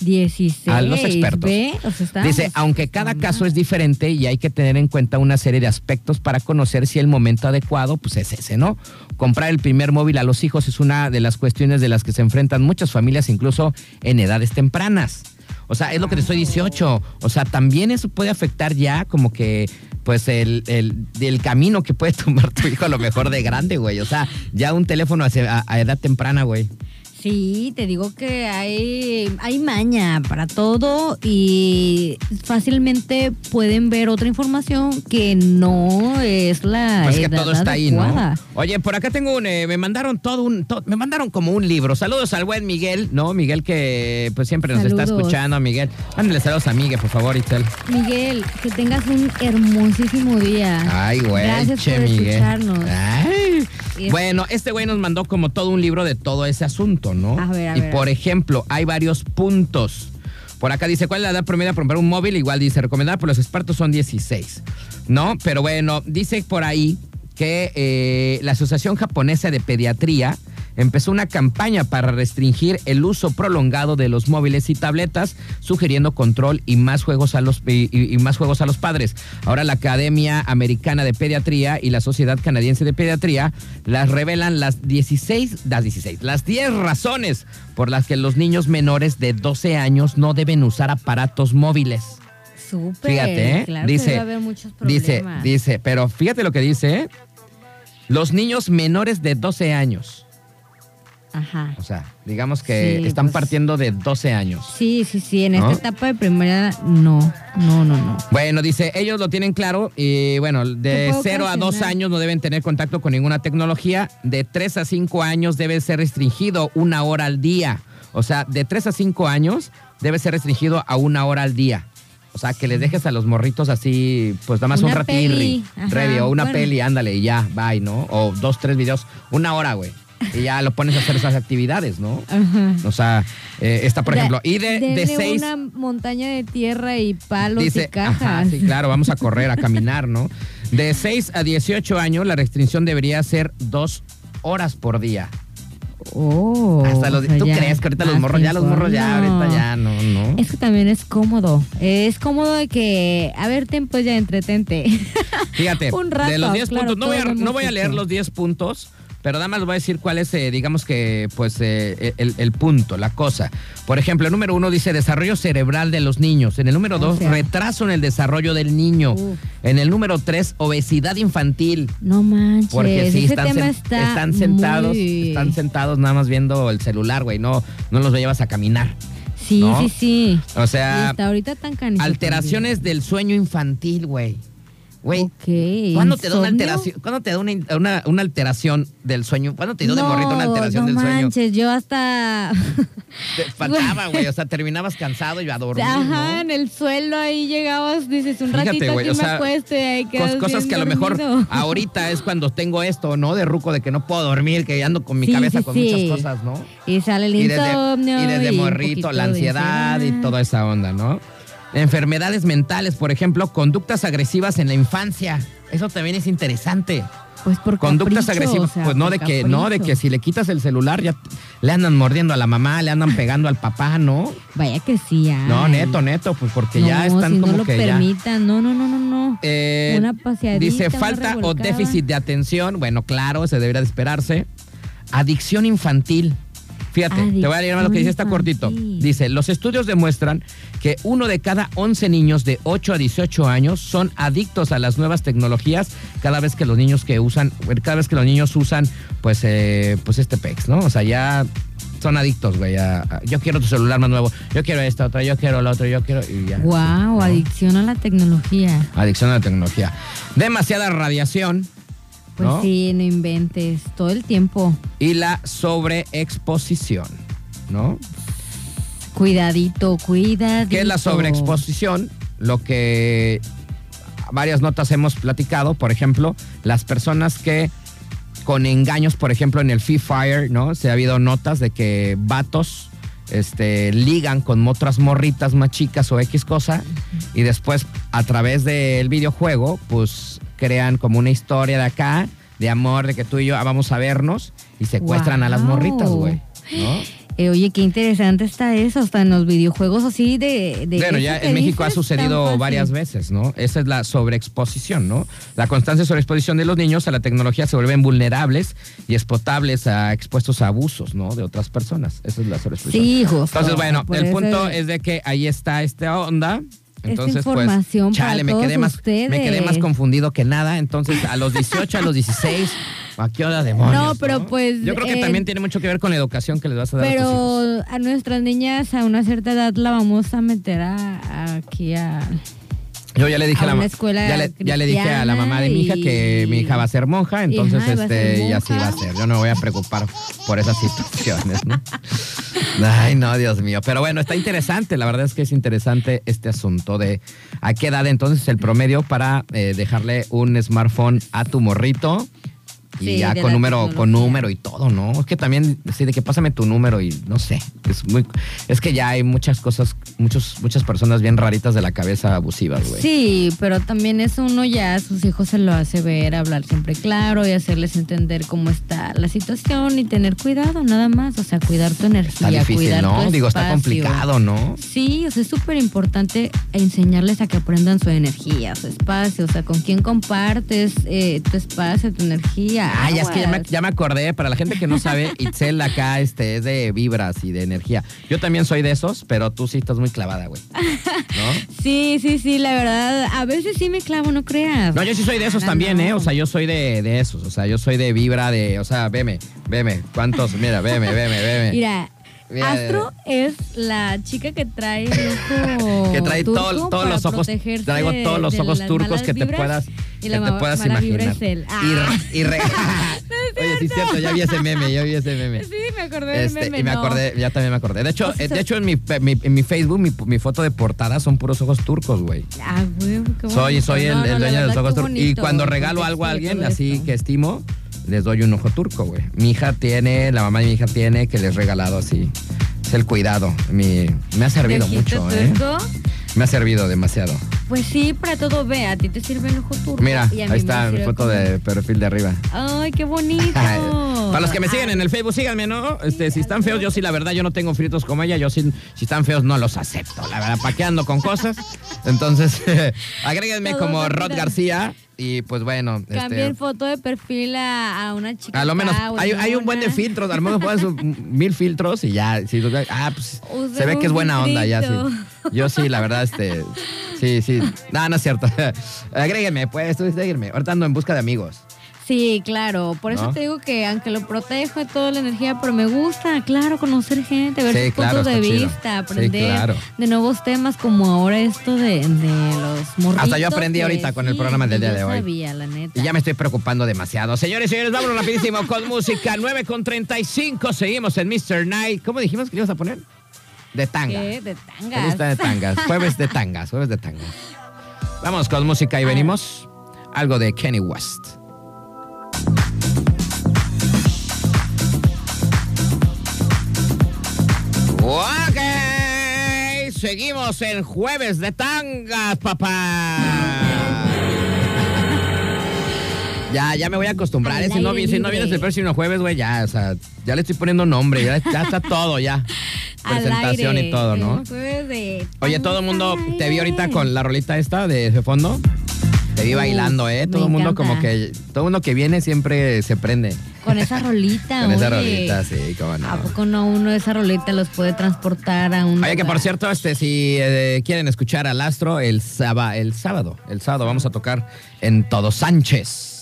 16. A los expertos. ¿ve? O sea, estábamos- Dice, aunque cada caso es diferente y hay que tener en cuenta una serie de aspectos para conocer si el momento adecuado pues es ese, ¿no? Comprar el primer móvil a los hijos es una de las cuestiones de las que se enfrentan muchas familias incluso en edades tempranas. O sea, es lo que te estoy 18. O sea, también eso puede afectar ya como que pues el, el, camino que puede tomar tu hijo a lo mejor de grande, güey. O sea, ya un teléfono a edad temprana, güey. Sí, te digo que hay, hay maña para todo y fácilmente pueden ver otra información que no es la Pues que edad todo está ahí, adecuada. ¿no? Oye, por acá tengo un, eh, me mandaron todo un, to- me mandaron como un libro. Saludos al buen Miguel, ¿no? Miguel que pues siempre nos está escuchando, Miguel. Mándale saludos a Miguel, por favor, Itzel. Miguel, que tengas un hermosísimo día. Ay, güey, Gracias che, por Miguel. escucharnos. Ay. Bueno, este güey nos mandó como todo un libro de todo ese asunto, ¿no? A ver, a y ver, por ejemplo, hay varios puntos. Por acá dice, ¿cuál es la edad promedio para comprar un móvil? Igual dice, recomendada por los expertos son 16, ¿no? Pero bueno, dice por ahí que eh, la Asociación Japonesa de Pediatría empezó una campaña para restringir el uso prolongado de los móviles y tabletas, sugiriendo control y más juegos a los y, más juegos a los padres. Ahora la Academia Americana de Pediatría y la Sociedad Canadiense de Pediatría las revelan las 16, las 16, las 10 razones por las que los niños menores de 12 años no deben usar aparatos móviles. Súper. Fíjate, ¿eh? Claro que dice, debe haber muchos dice, problemas. dice, pero fíjate lo que dice, ¿eh? Los niños menores de 12 años, Ajá. o sea, digamos que Sí, están pues- partiendo de 12 años. Sí, sí, sí. En ¿No? esta etapa de primera, no. No, no, no. Bueno, dice, ellos lo tienen claro y bueno, de puedo 0 a 2 ocasionar. años no deben tener contacto con ninguna tecnología, de 3 a 5 años debe ser restringido una hora al día. O sea, de 3 a 5 años debe ser restringido a una hora al día. O sea, que les dejes a los morritos así, pues nada más un Una ratirri, ajá, revi, o una bueno. peli, ándale, y ya, bye, ¿no? O dos, tres videos, una hora, güey. Y ya lo pones a hacer esas actividades, ¿no? Ajá. O sea, eh, está, por ejemplo, y de, de seis... una montaña de tierra y palos y cajas. ajá, sí, claro, vamos a correr, a caminar, ¿no? De 6 a 18 años, la restricción debería ser dos horas por día. Oh, Hasta los, o sea, ¿Tú crees que ahorita los morros, ya los morros ya, ahorita ya, no, no? Es que también es cómodo. Es cómodo de que, a ver, ten, pues ya entretente. Fíjate, Un rato, de los 10 claro, puntos, no voy, a, no voy leer los 10 puntos, pero nada más voy a decir cuál es, eh, digamos que, pues, eh, el, el punto, la cosa. Por ejemplo, el número uno dice desarrollo cerebral de los niños. En el número O dos, sea. retraso en el desarrollo del niño. En el número tres, obesidad infantil. No manches. Porque sí, están, tema sen- está están sentados, muy- están sentados nada más viendo el celular, güey. No, no los llevas a caminar. Sí, ¿no? sí, sí. O sea, hasta ahorita tan alteraciones del sueño infantil, güey. Güey, ¿cuándo te da una ¿insomnio? alteración? ¿Cuándo te da una, una- una alteración del sueño? ¿Cuándo te dio de morrito una alteración no del sueño? manches, yo hasta... Te faltaba, güey. O sea, terminabas cansado y a dormir, Ajá, ¿no? en el suelo ahí llegabas, dices, un Fíjate, ratito güey, aquí o sea, me acuesto y ahí Cos- quedas cosas que a lo mejor ahorita es cuando tengo esto, ¿no? De ruco, de que no puedo dormir, que ando con mi Sí, cabeza sí, con sí. muchas cosas, ¿no? Y sale el y desde, insomnio. y desde morrito, la ansiedad y toda esa onda, ¿no? Enfermedades mentales, por ejemplo, conductas agresivas en la infancia. Eso también es interesante. Pues por Conductas capricho, agresivas, o sea, pues no de que, no, de que si le quitas el celular ya le andan mordiendo a la mamá, le andan pegando al papá, ¿no? Vaya que sí, ay. No, neto, neto, pues porque ya están si como no lo que ya. No, no, no, no, no. Eh, Una paseadita, dice una falta o déficit de atención. Bueno, claro, se debería de esperarse. Adicción infantil. Fíjate, te voy a leer más lo que dice, está cortito. Dice, los estudios demuestran que uno de cada 11 niños de 8 a 18 años son adictos a las nuevas tecnologías cada vez que los niños que usan, cada vez que los niños usan, pues, eh, pues este PEX, ¿no? O sea, ya son adictos, güey. a- a- yo quiero tu celular más nuevo, yo quiero esto, otro, yo quiero lo otro, yo quiero... Y ya. Wow, ¿no? adicción a la tecnología. Adicción a la tecnología. Demasiada radiación. Pues ¿no? sí, no inventes. Todo el tiempo. y la sobreexposición, ¿no? Cuidadito, cuidadito. ¿Qué es la sobreexposición? Lo que varias notas hemos platicado, por ejemplo, las personas que con engaños, por ejemplo, en el Free Fire, ¿no? Se ha habido notas de que vatos este, ligan con otras morritas más chicas o X cosa y después a través del videojuego, pues crean como una historia de acá, de amor, de que tú y yo ah, vamos a vernos y secuestran a las morritas, güey. ¿no? Eh, oye, qué interesante está eso, hasta en los videojuegos así de... de Bueno, ya en México ha sucedido varias veces, ¿no? Esa es la sobreexposición, ¿no? La constante sobreexposición de los niños a la tecnología se vuelven vulnerables y expotables a expuestos a abusos, ¿no? De otras personas. Esa es la sobreexposición. Sí, justo. Entonces, bueno, el punto es de que ahí está esta onda. Entonces, información pues, para chale, me todos quedé, más, me quedé más confundido que nada. Entonces, a los 18, a los 16, ¿a qué hora demonios? No, pero pues, Yo creo que eh, también tiene mucho que ver con la educación que les vas a dar a. Pero a nuestras niñas a una cierta edad la vamos a meter a, a- aquí a... Yo ya le dije a a la escuela ya le, ya le dije a la mamá de mi hija que y- mi hija va a ser monja, entonces Ajá, este y así monja. va a ser. Yo no me voy a preocupar por esas situaciones, ¿no? Ay, no, Dios mío. Pero bueno, está interesante. La verdad es que es interesante este asunto de a qué edad entonces el promedio para eh, dejarle un smartphone a tu morrito. Y Sí, ya con número, con número y todo, ¿no? Es que también, sí, de que pásame tu número y no sé. Es muy, es que ya hay muchas cosas, muchos, muchas personas bien raritas de la cabeza abusivas, güey. Sí, pero también eso uno ya a sus hijos se lo hace ver, hablar siempre claro y hacerles entender cómo está la situación y tener cuidado, nada más. O sea, cuidar tu energía, Está difícil, cuidar ¿no? tu Digo, está complicado, ¿no? Sí, o sea, es súper importante enseñarles a que aprendan su energía, su espacio, o sea, con quién compartes eh, tu espacio, tu energía. Ah, ya es que ya me, ya me acordé, para la gente que no sabe, Itzel acá este, es de vibras y de energía. Yo también soy de esos, pero tú sí estás muy clavada, güey. ¿No? Sí, sí, sí, la verdad, a veces sí me clavo, no creas. No, yo sí soy de esos Ah, también, no. ¿eh? O sea, yo soy de, de esos. O sea, yo soy de vibra, de. O sea, veme, veme. ¿Cuántos? Mira, veme, veme, veme. Mira, Astro es la chica que trae el ojo que trae turco todo- todos los ojos, traigo todos los ojos turcos que te puedas, y que la te ma- puedas imaginar. es él. Y, Ah. re- y re- Oye, sí es cierto, ya vi ese meme, ya vi ese meme. Sí, me acordé del Este, meme, y me no. acordé, ya también me acordé. De hecho, O sea, eh, de hecho en mi, mi- en mi Facebook, mi, mi foto de portada son puros ojos turcos, güey. Ah, güey, qué Soy, soy el, No, dueño de los ojos turcos. Y cuando regalo algo a alguien así que estimo, les doy un ojo turco, güey. Mi hija tiene, la mamá de mi hija tiene, que les he regalado así. Es el cuidado. Mi, me ha servido ¿De ojito mucho, ¿eh? Me ha servido demasiado. Pues sí, para todo ve, a ti te sirve el ojo turco. Mira, y a mí ahí está mi foto de perfil de arriba. Ay, qué bonito. Para los que me siguen en el Facebook, síganme, ¿no? Este, si están feos, yo sí, la verdad, yo no tengo fritos como ella. Yo sí, si están feos, no los acepto. La verdad, ¿para qué ando con cosas? Entonces, agréguenme Todos como Rod. García. Y pues bueno, Cambien este, foto de perfil a, a una chica. a lo menos hay, hay un buen de filtros. A lo mejor mil filtros y ya. si ah, pues Usen se ve que es buena onda ya, sí. Yo sí, la verdad, este. Sí, sí. No, no es cierto. Agréguenme, pues. Ahorita ando en busca de amigos. Sí, claro. Por eso ¿No? te digo que aunque lo protejo de toda la energía, pero me gusta, claro, conocer gente, ver Sí, sus claro, puntos de chido. vista, Sí, aprender claro. de nuevos temas como ahora esto de, de los morritos. Hasta yo aprendí ahorita con el programa del día de hoy. sabía, la neta. Y ya me estoy preocupando demasiado. Señores y señores, vámonos rapidísimo con música. 9 con 35. Seguimos en Mr. Night. ¿Cómo dijimos que le ibas a poner? De tanga. ¿Qué? De Me tangas. gusta de tangas. Jueves de tangas. Jueves de tangas. Vamos con música y venimos. Algo de Kenny West. Ok. Seguimos en Jueves de tangas, papá. Ya, ya me voy a acostumbrar. Al ¿eh? Si no, si no vienes el próximo jueves, güey, ya, o sea, ya le estoy poniendo nombre, ya, ya está todo, ya. Al Presentación aire. y todo, ¿no? De- Oye, todo el mundo Al te vi ahorita con la rolita esta de, de fondo. Te vi Uh, bailando, ¿eh? Todo el mundo encanta. como que, todo el mundo que viene siempre se prende. Con esa rolita, Con esa oye. rolita, sí, cómo no. ¿A poco no uno esa rolita los puede transportar a un Oye, que por cierto, este, si eh, quieren escuchar al Astro el, sába- el sábado, el sábado vamos a tocar en Todo Sánchez.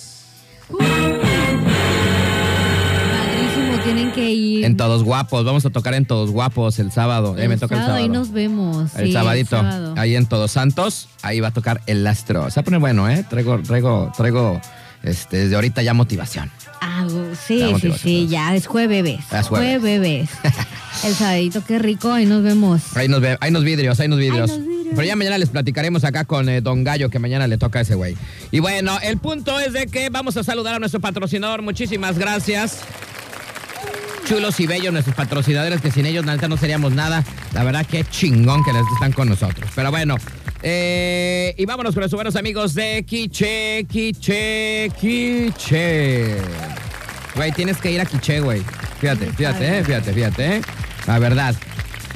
Padrísimo, tienen que ir. En Todos Guapos, vamos a tocar en Todos Guapos el sábado. Eh, me toca el sábado. Ahí nos vemos. El sí, sabadito, sábado. ahí en Todos Santos, ahí va a tocar el Astro. Se va a poner bueno, ¿eh? Traigo, traigo, traigo, este, desde ahorita ya motivación. Ah, La sí, sí, motivación, sí, ya es jueves. Es jueves. Jueves. El sabadito, qué rico, ahí nos vemos. Ahí nos, ve, ahí nos vidrios, ahí nos vidrios. Ahí nos vidrios. Pero ya mañana les platicaremos acá con eh, Don Gallo, que mañana le toca a ese güey. Y bueno, el punto es de que vamos a saludar a nuestro patrocinador. Muchísimas gracias. Chulos y bellos nuestros patrocinadores, que sin ellos la neta no seríamos nada. La verdad que chingón que les están con nosotros. Pero bueno, eh, y vámonos con nuestros buenos amigos de Quiche, Quiche, Quiche. Güey, tienes que ir a Quiche, güey. Fíjate, fíjate, eh, fíjate, fíjate, eh. La verdad.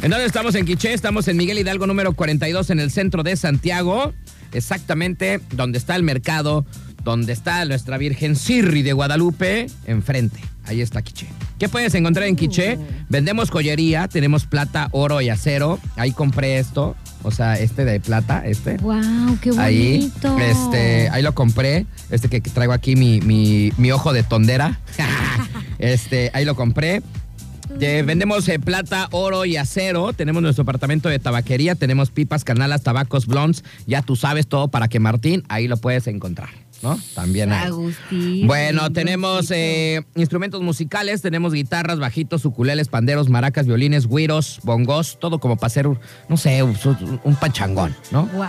Entonces estamos en Quiché, estamos en Miguel Hidalgo número 42 en el centro de Santiago, exactamente donde está el mercado, donde está nuestra Virgen Sirri de Guadalupe, enfrente. Ahí está Quiché. ¿Qué puedes encontrar en Quiché? Vendemos joyería, tenemos plata, oro y acero. Ahí compré esto, o sea, este de plata, este. Wow, qué Ahí, bonito. este, ahí lo compré. Este que traigo aquí mi, mi, mi ojo de tondera. este, ahí lo compré. Eh, vendemos eh, plata, oro y acero. Tenemos nuestro apartamento de tabaquería. Tenemos pipas, canalas, tabacos, blondes. Ya tú sabes todo para que Martín ahí lo puedes encontrar, ¿no? También ahí. Agustín. Bueno, tenemos eh, instrumentos musicales, tenemos guitarras, bajitos, uculeles, panderos, maracas, violines, güiros, bongos, todo como para hacer, no sé, un, pachangón, ¿no? Wow.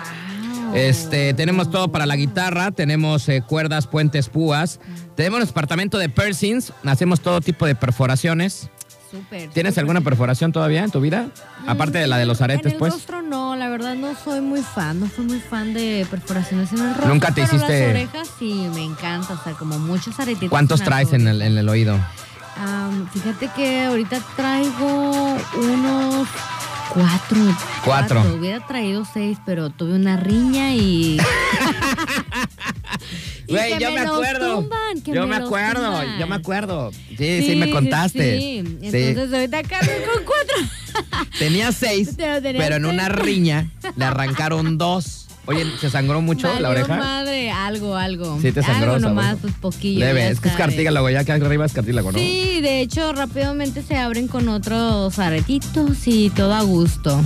Este, tenemos todo para la guitarra, tenemos eh, cuerdas, puentes, púas, tenemos nuestro departamento de piercings, hacemos todo tipo de perforaciones. Súper. ¿Tienes súper. alguna perforación todavía en tu vida? Aparte de la de los aretes, en el pues. rostro no, la verdad no soy muy fan, no soy muy fan de perforaciones en el rostro. ¿Nunca te pero hiciste- Las orejas sí, me encanta, o sea, como muchos aretitos. ¿Cuántos traes en el, en el oído? Am, fíjate que ahorita traigo unos cuatro. Cuatro. Hubiera traído seis, pero tuve una riña y. Güey, yo me, acuerdo. tumban, yo me acuerdo, tumban. yo me acuerdo. Sí, sí, me contaste. Sí, Sí. Entonces ahorita cargo con cuatro. Tenía seis, Pero en una riña le arrancaron dos. Oye, ¿se sangró mucho la oreja? madre, algo, algo. Sí, te sangró, Algo nomás, sabroso. pues poquillo. Leve, es que es cartílago, ya que arriba es cartílago, ¿no? Sí, de hecho, rápidamente se abren con otros aretitos y todo a gusto.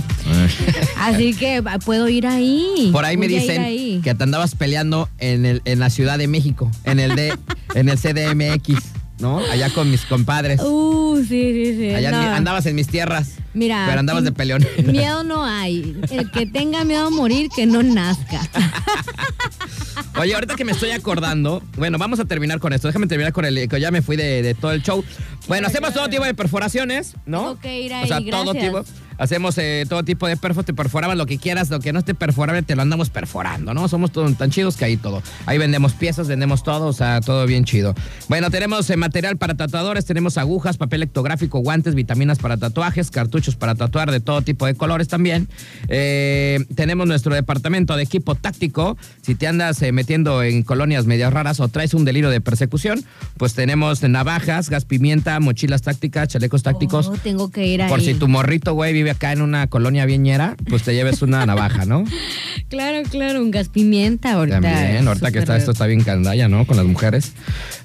Así que ah, puedo ir ahí. Por ahí me Voy a ir dicen ahí. que te andabas peleando en, el, en la Ciudad de México, en el, de, en el CDMX, ¿no? Allá con mis compadres. Uh, sí, sí, sí. Allá no. andabas en mis tierras. Mira, Pero andabas de peleón. Miedo no hay. El que tenga miedo a morir, que no nazca. Oye, ahorita que me estoy acordando, bueno, vamos a terminar con esto. Déjame terminar con el que ya me fui de, de todo el show. Bueno, hacemos todo tipo de perforaciones, ¿no? Que ir O sea, ahí, todo tipo. Hacemos eh, todo tipo de perfos, te perforamos lo que quieras, lo que no esté perforable te lo andamos perforando, ¿no? Somos todos tan chidos que ahí todo. Ahí vendemos piezas, vendemos todo, o sea, todo bien chido. Bueno, tenemos eh, material para tatuadores, tenemos agujas, papel ectográfico, guantes, vitaminas para tatuajes, cartuchos para tatuar de todo tipo de colores también. Eh, tenemos nuestro departamento de equipo táctico. Si te andas metiendo en colonias medias raras o traes un delirio de persecución, pues tenemos navajas, gas pimienta, mochilas tácticas, chalecos tácticos. Oh, tengo que ir ahí. Por si tu morrito, güey, vive acá en una colonia bien ñera, pues te lleves una navaja, ¿no? Claro, claro, un gas pimienta ahorita. También, ahorita que está, esto está bien candalla, ¿no? Con las mujeres.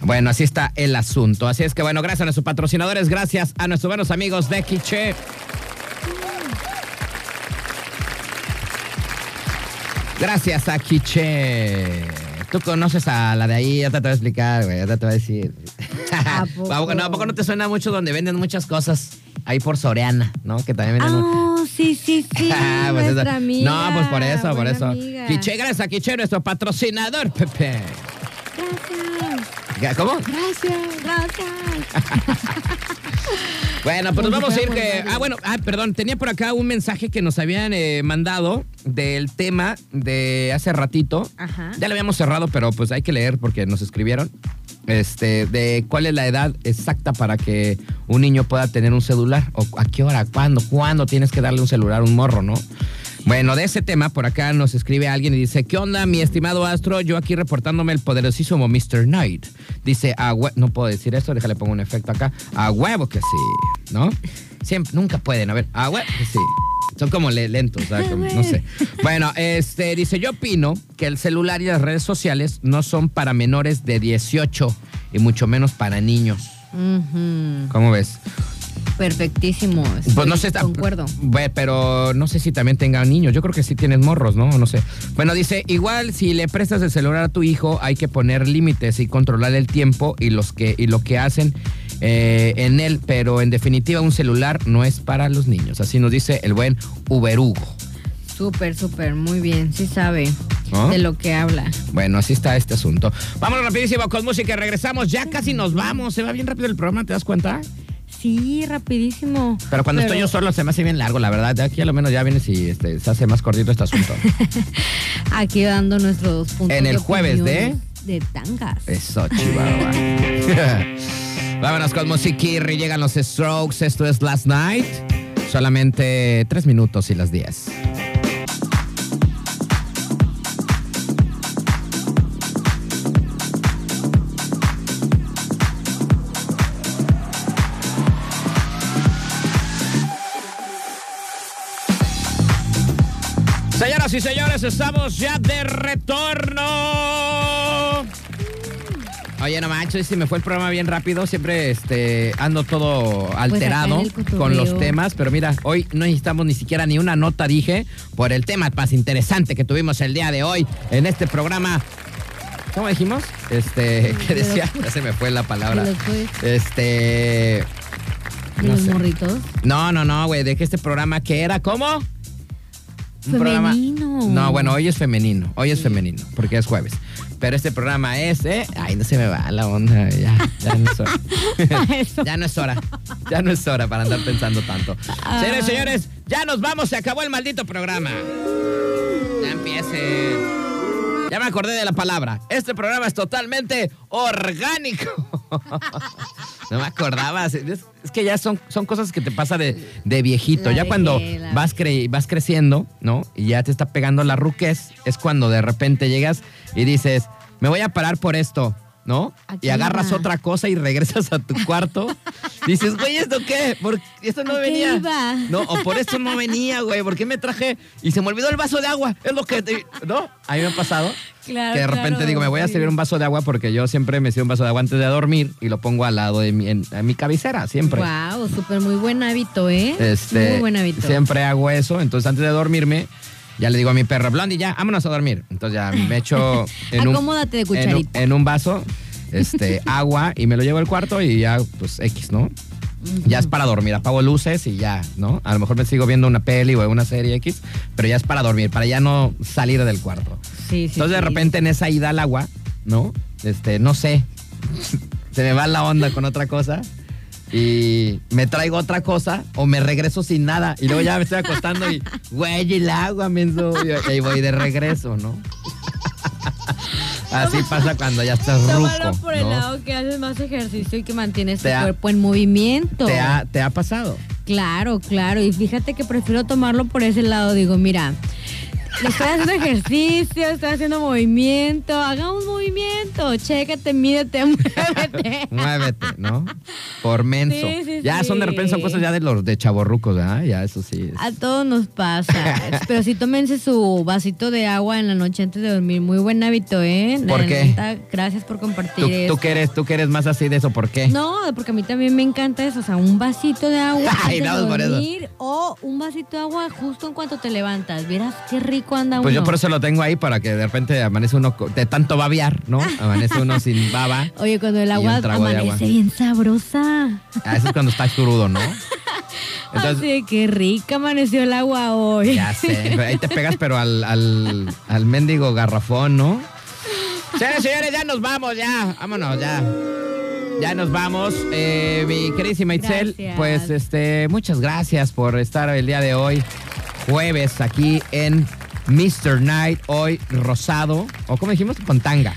Bueno, así está el asunto. Así es que, bueno, gracias a nuestros patrocinadores, gracias a nuestros buenos amigos de Quiche. Gracias a Quiche. Tú conoces a la de ahí, ya te voy a explicar, güey, ya te voy a decir. ¿A poco? ¿A poco no, ¿A poco no te suena mucho donde venden muchas cosas? Ahí por Soriana, ¿no? Que también venden... un- Oh, sí, sí, sí. Ah, pues amiga, No, pues por eso, por eso. amiga. Quiche, gracias a Quiche, nuestro patrocinador, Pepe. Gracias. ¿Cómo? Gracias, gracias. Bueno, pues nos vamos a ir que... Ah, bueno, ah, perdón, tenía por acá un mensaje que nos habían eh, mandado del tema de hace ratito. Ajá. Ya lo habíamos cerrado, pero pues hay que leer porque nos escribieron. Este, de cuál es la edad exacta para que un niño pueda tener un celular. O a qué hora, cuándo, cuándo tienes que darle un celular a un morro, ¿no? Bueno, de ese tema, por acá nos escribe alguien y dice, ¿qué onda, mi estimado Astro? Yo aquí reportándome el poderosísimo Mr. Knight. Dice, a hue- no puedo decir esto, déjale pongo un efecto acá. A huevo que sí, ¿no? Siempre, nunca pueden, a ver, a huevo que sí. Son como le- lentos, ¿sabes? Como- no sé. Bueno, este, dice, yo opino que el celular y las redes sociales no son para menores de 18 y mucho menos para niños. ¿Cómo ves? Perfectísimo. Pues no sé, está- Concuerdo. Pero no sé si también tenga niños. Yo creo que sí tienes morros, ¿no? No sé. Bueno, dice, igual si le prestas el celular a tu hijo, hay que poner límites y controlar el tiempo y los que y lo que hacen eh, en él. Pero en definitiva, un celular no es para los niños. Así nos dice el buen Uber Hugo. Súper, súper, muy bien. Sí sabe ¿Ah? de lo que habla. Bueno, así está este asunto. Vámonos rapidísimo con música regresamos. Ya casi nos vamos. Se va bien rápido el programa, ¿te das cuenta? Sí, rapidísimo. Pero cuando estoy yo solo se me hace bien largo, la verdad. De aquí a lo menos ya vienes y este, se hace más cortito este asunto. Aquí dando nuestros puntos En el de jueves de- De tangas. Eso, chihuahua. Vámonos con Musiquirri. Llegan los Strokes. Esto es Last Night. Solamente tres minutos y las diez. Señoras y señores, estamos ya de retorno. Oye, no manches, si me fue el programa bien rápido. Siempre este, ando todo alterado Pues cotorreo. con los temas. Pero mira, hoy no necesitamos ni siquiera ni una nota, dije, por el tema más interesante que tuvimos el día de hoy en este programa. ¿Cómo dijimos? Este, ¿qué decía? Ya se me fue la palabra. Este. De no los sé. morritos. No, no, no, güey, de que este programa que era Femenino. No, bueno, hoy es femenino, hoy es femenino, porque es jueves. Pero este programa es, ¿eh? Ay, no se me va la onda, ya, ya no es hora. Ya no es hora, ya no es hora para andar pensando tanto. Señores, señores, ya nos vamos, se acabó el maldito programa. Ya empiece. Ya me acordé de la palabra. Este programa es totalmente orgánico. No me acordaba. Es, es que ya son, son cosas que te pasa de, de viejito. La ya cuando la vas, cre- vas creciendo, ¿no? Y ya te está pegando la ruquez, es cuando de repente llegas y dices, me voy a parar por esto, ¿no? Aquí Y agarras iba. otra cosa y regresas a tu cuarto. dices, güey, ¿esto qué? ¿Por esto no ¿A qué venía? iba? No, o por esto no venía, güey. ¿Por qué me traje? Y se me olvidó el vaso de agua. Es lo que... te- ¿No? A mí me ha pasado. Claro, que de repente claro. digo, me voy a servir un vaso de agua porque yo siempre me sirvo un vaso de agua antes de dormir y lo pongo al lado de mi, en, en mi cabecera, siempre. Wow, súper muy buen hábito, ¿eh? Este, muy buen hábito. Siempre hago eso. Entonces, antes de dormirme, ya le digo a mi perro, Blondie, ya, vámonos a dormir. Entonces, ya me echo en un, de en un, cucharita. en un vaso este, agua y me lo llevo al cuarto y ya, pues, X, ¿no? Ya es para dormir, apago luces y ya, ¿no? A lo mejor me sigo viendo una peli o una serie X, pero ya es para dormir, para ya no salir del cuarto. Sí, sí. Entonces de repente en esa ida al agua, ¿no? Este, no sé, se me va la onda con otra cosa y me traigo otra cosa o me regreso sin nada y luego ya me estoy acostando y, güey, el agua, menso. Y ahí voy de regreso, ¿no? Así pasa cuando ya estás Tómalo ruco, por el ¿no? lado que haces más ejercicio y que mantienes tu ha- cuerpo en movimiento. ¿Te ha, ¿Te ha pasado? Claro, claro. Y fíjate que prefiero tomarlo por ese lado. Digo, mira, estoy haciendo ejercicio, estoy haciendo movimiento. Hagamos movimiento. Chécate, mídete, muévete. Muévete, ¿no? Por menso. Sí, sí, ya son de repente son sí. cosas ya de los de chavorrucos, ¿verdad? Ya eso sí. es- A todos nos pasa. Pero sí tómense su vasito de agua en la noche antes de dormir. Muy buen hábito, ¿eh? La ¿Por qué? neta, gracias por compartir ¿Tú, eso. tú que eres, tú que eres más así de eso, ¿por qué? No, porque a mí también me encanta eso. O sea, un vasito de agua Ay, antes no, de por eso. dormir o un vasito de agua justo en cuanto te levantas. Vieras qué rico anda Pues yo por eso lo tengo ahí para que de repente amanece uno de tanto babear, ¿no? Amanece uno sin baba. Oye, cuando el agua amanece agua. bien sabrosa. Ah, eso es cuando estás crudo, ¿no? Entonces, Así qué rica amaneció el agua hoy. ya sé, ahí te pegas, pero al, al, al mendigo garrafón, ¿no? Señores, señores, ya nos vamos, ya. Vámonos, ya. Ya nos vamos. Eh, mi queridísima Itzel, Gracias. pues este, muchas gracias por estar el día de hoy, jueves, aquí en Mr. Night, hoy rosado, o como dijimos, con tanga.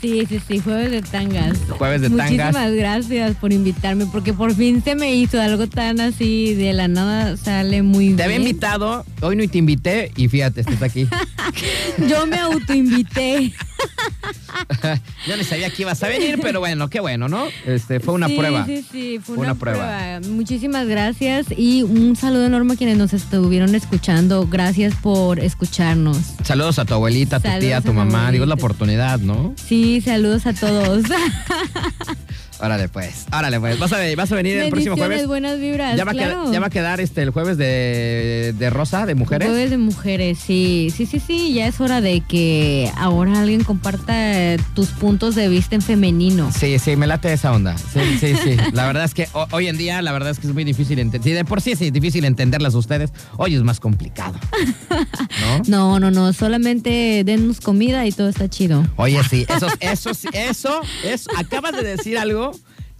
Sí, sí, sí, jueves de tangas. Jueves de Muchísimas tangas. gracias por invitarme, porque por fin se me hizo algo tan así, de la nada sale muy Te había bien. invitado, hoy no te invité y fíjate, estás aquí. Yo me autoinvité. Yo no sabía que ibas a venir, pero bueno, qué bueno, ¿no? Este, fue una sí, prueba. Sí, sí, fue Fue una, una prueba. prueba. Muchísimas gracias y un saludo enorme a quienes nos estuvieron escuchando. Gracias por escucharnos. Saludos a tu abuelita, a tu Saludos tía, a tu a mamá. Digo, es la oportunidad, ¿no? Sí, saludos a todos. Órale, pues. Órale, pues. Vas a, vas a venir el próximo jueves. buenas vibras. Ya va, a claro. quedar, ya va a quedar este, el jueves de, de Rosa, de mujeres. Jueves de mujeres, sí, sí, sí, sí, ya es hora de que ahora alguien comparta tus puntos de vista en femenino. Sí, sí, me late esa onda. Sí, sí, sí. La verdad es que ho- hoy en día, la verdad es que es muy difícil entender. de por sí es difícil entenderlas a ustedes, hoy es más complicado. ¿No? No, no, no, solamente dennos comida y todo está chido. Oye, sí, eso, eso, eso, eso, acabas de decir algo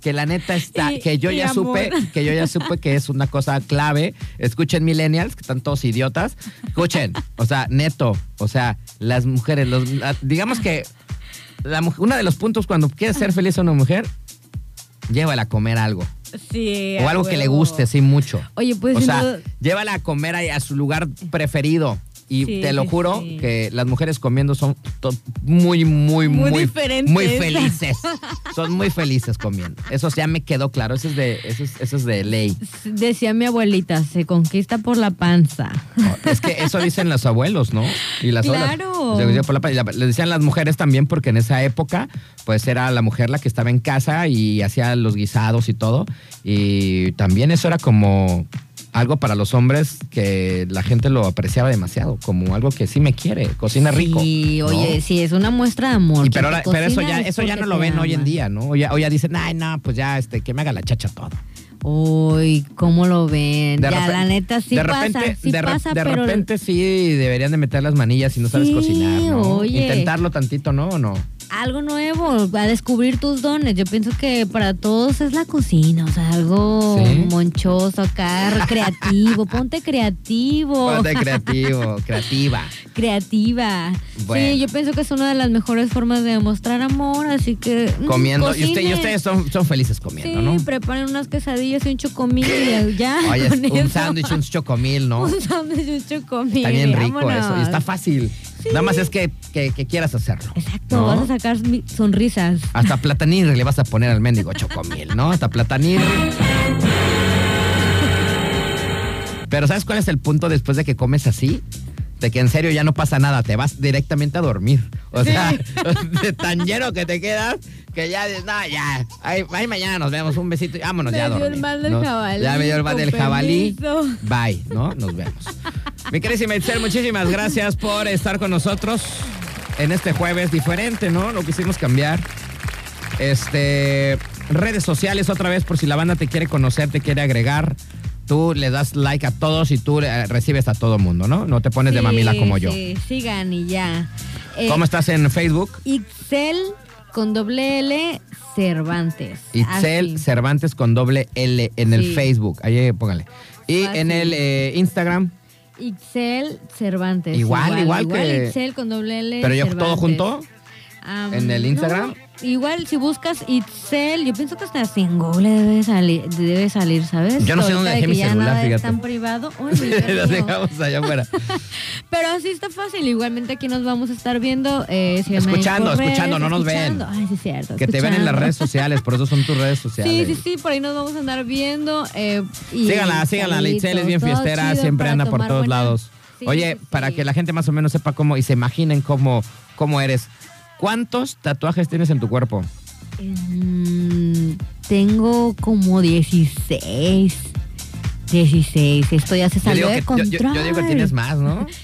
que la neta está, Y- que yo ya amor. supe, que yo ya supe que es una cosa clave. Escuchen millennials, que están todos idiotas. Escuchen, o sea, neto, o sea, las mujeres, los, digamos que la, uno de los puntos cuando quieres ser feliz a una mujer, llévala a comer algo. Sí. O algo que le guste, sí, mucho. Oye, pues o sea, duda- llévala a comer a su lugar preferido. Y Sí, te lo juro sí. que las mujeres comiendo son muy, muy, Muy muy, felices. Son muy felices comiendo. Eso ya me quedó claro. Eso es de, eso es, eso es de ley. Decía mi abuelita, se conquista por la panza. Es que eso dicen los abuelos, ¿no? Y las. Claro. Por la pa- y la- Le decían las mujeres también porque en esa época, pues era la mujer la que estaba en casa y hacía los guisados y todo. Y también eso era como algo para los hombres que la gente lo apreciaba demasiado, como algo que sí me quiere, cocina rico. Sí, ¿no? oye, sí, es una muestra de amor. Y pero, te ahora- pero eso ya, es eso ya no lo ven hoy en día, ¿no? O ya, o ya dicen, ay, no, pues ya, este, que me haga la chacha todo. Uy, ¿cómo lo ven? De ya, la neta sí de pasa, repente, sí de, pasa, de pero... repente sí deberían de meter las manillas si no sabes Sí, cocinar, ¿no? oye. Intentarlo tantito, ¿no? ¿O no? Algo nuevo, a descubrir tus dones. Yo pienso que para todos es la cocina, o sea, algo Sí. monchoso acá, creativo. Ponte creativo. Ponte creativo, creativa. Creativa. Bueno. Sí, yo pienso que es una de las mejores formas de demostrar amor, así que. mm, Comiendo. Y, usted- y ustedes son, son felices comiendo, Sí, ¿no? preparen unas quesadillas y un chocomil y ya. Oye, un sándwich, un chocomil, ¿no? Un sándwich y un chocomil. Está bien y rico eso. Y está fácil. Nada más es que, que- que quieras hacerlo. Exacto, ¿no? vas a sacar sonrisas. Hasta platanir le vas a poner al mendigo chocomil, ¿no? Hasta platanir. Pero ¿sabes cuál es el punto después de que comes así? De que en serio ya no pasa nada, te vas directamente a dormir. O sea, de tan lleno que te quedas que ya, dices, no, ya, ahí, ahí mañana nos vemos, un besito y vámonos Me ya a dio dormir. el mal del ¿no? jabalí, Ya me dio el mal del jabalí. Bye, ¿no? Nos vemos. Mi querida Itzel, muchísimas gracias por estar con nosotros en este jueves diferente, ¿no? Lo quisimos cambiar. Este, redes sociales otra vez por si la banda te quiere conocer, te quiere agregar. Tú le das like a todos y tú eh, recibes a todo mundo, ¿no? No te pones de mamila como yo. Sí, sigan y ya. Eh, ¿Cómo estás en Facebook? Ixel con doble L Cervantes. Itzel Así. Cervantes con doble L en el. Facebook. Ahí póngale. Y Fácil. en el eh, Instagram, Ixel Cervantes. Igual, igual que- Ixel con doble L. pero yo todo junto. Am, en el Instagram. no, igual si buscas Itzel, yo pienso que hasta sin Google debe salir, debe salir, ¿sabes? Yo no sé dónde dejé mi celular, fíjate. tan privado. Los dejamos allá afuera. Pero así está fácil. Igualmente aquí nos vamos a estar viendo. Eh, ahí Escuchando, por escuchando, no nos ven. escuchando. Ay, sí, cierto. Que te ven en las redes sociales, por eso son tus redes sociales. Sí, sí, sí, por ahí nos vamos a andar viendo. eh, y Síganla, síganla, la Itzel es bien fiestera, siempre anda por todos buena- lados. Sí, Oye, sí, para sí. que la gente más o menos sepa cómo y se imaginen cómo, cómo eres, ¿cuántos tatuajes tienes en tu cuerpo? Mm, tengo como 16. 16. Esto ya se salió de que, yo- yo- control. yo digo que tienes más, ¿no?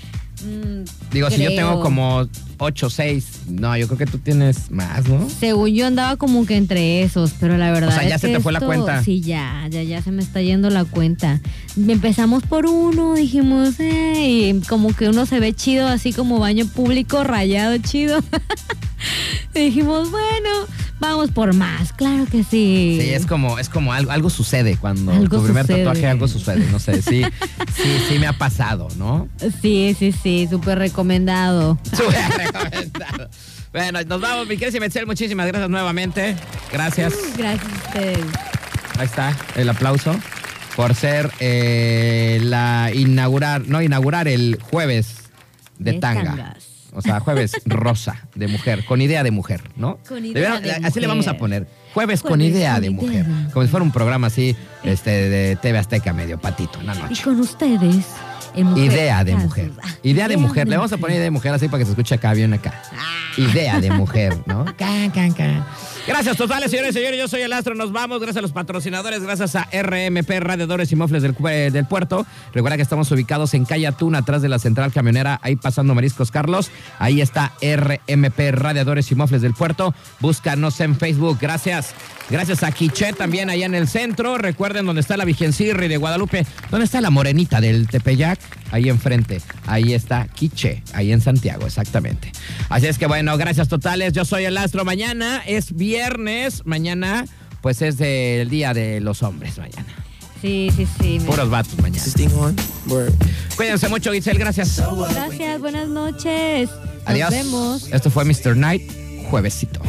Mm, Digo, si yo tengo como 8 o 6, no, yo creo que tú tienes más, ¿no? Según yo andaba como que entre esos, pero la verdad O sea, ya es se que te fue la cuenta. Sí, ya, ya, ya se me está yendo la cuenta. Empezamos por uno, dijimos, eh, y como que uno se ve chido, así como baño público, rayado chido. Dijimos, bueno, vamos por más, claro que sí. Sí, es como, es como algo, algo sucede cuando Algo tu primer sucede. tatuaje algo sucede, no sé, sí, sí, sí me ha pasado, ¿no? Sí, sí, sí, súper recomendado. Súper recomendado. Bueno, nos vamos, mi querida Metzel, muchísimas gracias nuevamente. Gracias. Gracias a ustedes. Ahí está el aplauso por ser eh, la inaugurar, no inaugurar el jueves de, De tanga. O sea, jueves rosa de mujer, con idea de mujer, ¿no? Con idea de así le vamos a poner. Jueves, con idea de mujer. Como si fuera un programa así, este, de TV Azteca medio patito, una Y noche. con ustedes, Mujer Idea de Casos. mujer. Ah, Idea de mujer. Le vamos a poner idea de mujer así para que se escuche acá bien acá. Idea de mujer, ¿no? Can, can, can. Gracias totales, señores y señores. Yo soy el Astro. Nos vamos. Gracias a los patrocinadores. Gracias a RMP Radiadores y Mofles del, eh, del Puerto. Recuerda que estamos ubicados en Calle Atún, atrás de la central camionera, ahí pasando Mariscos Carlos. Ahí está RMP Radiadores y Mofles del Puerto. Búscanos en Facebook. Gracias. Gracias a Quiché también allá en el centro. Recuerden dónde está la Vigencirri de Guadalupe. ¿Dónde está la morenita del Tepeyac? Ahí enfrente. Ahí está Quiché, ahí en Santiago, exactamente. Así es que bueno, gracias totales. Yo soy el Astro. Mañana es viernes. Mañana, pues es el día de los hombres. Mañana. Sí, sí, sí. Puros vatos mañana. Cuídense mucho, Giselle. Gracias. Gracias, buenas noches. Nos Adiós. vemos. Esto fue Mr. Night, juevesito.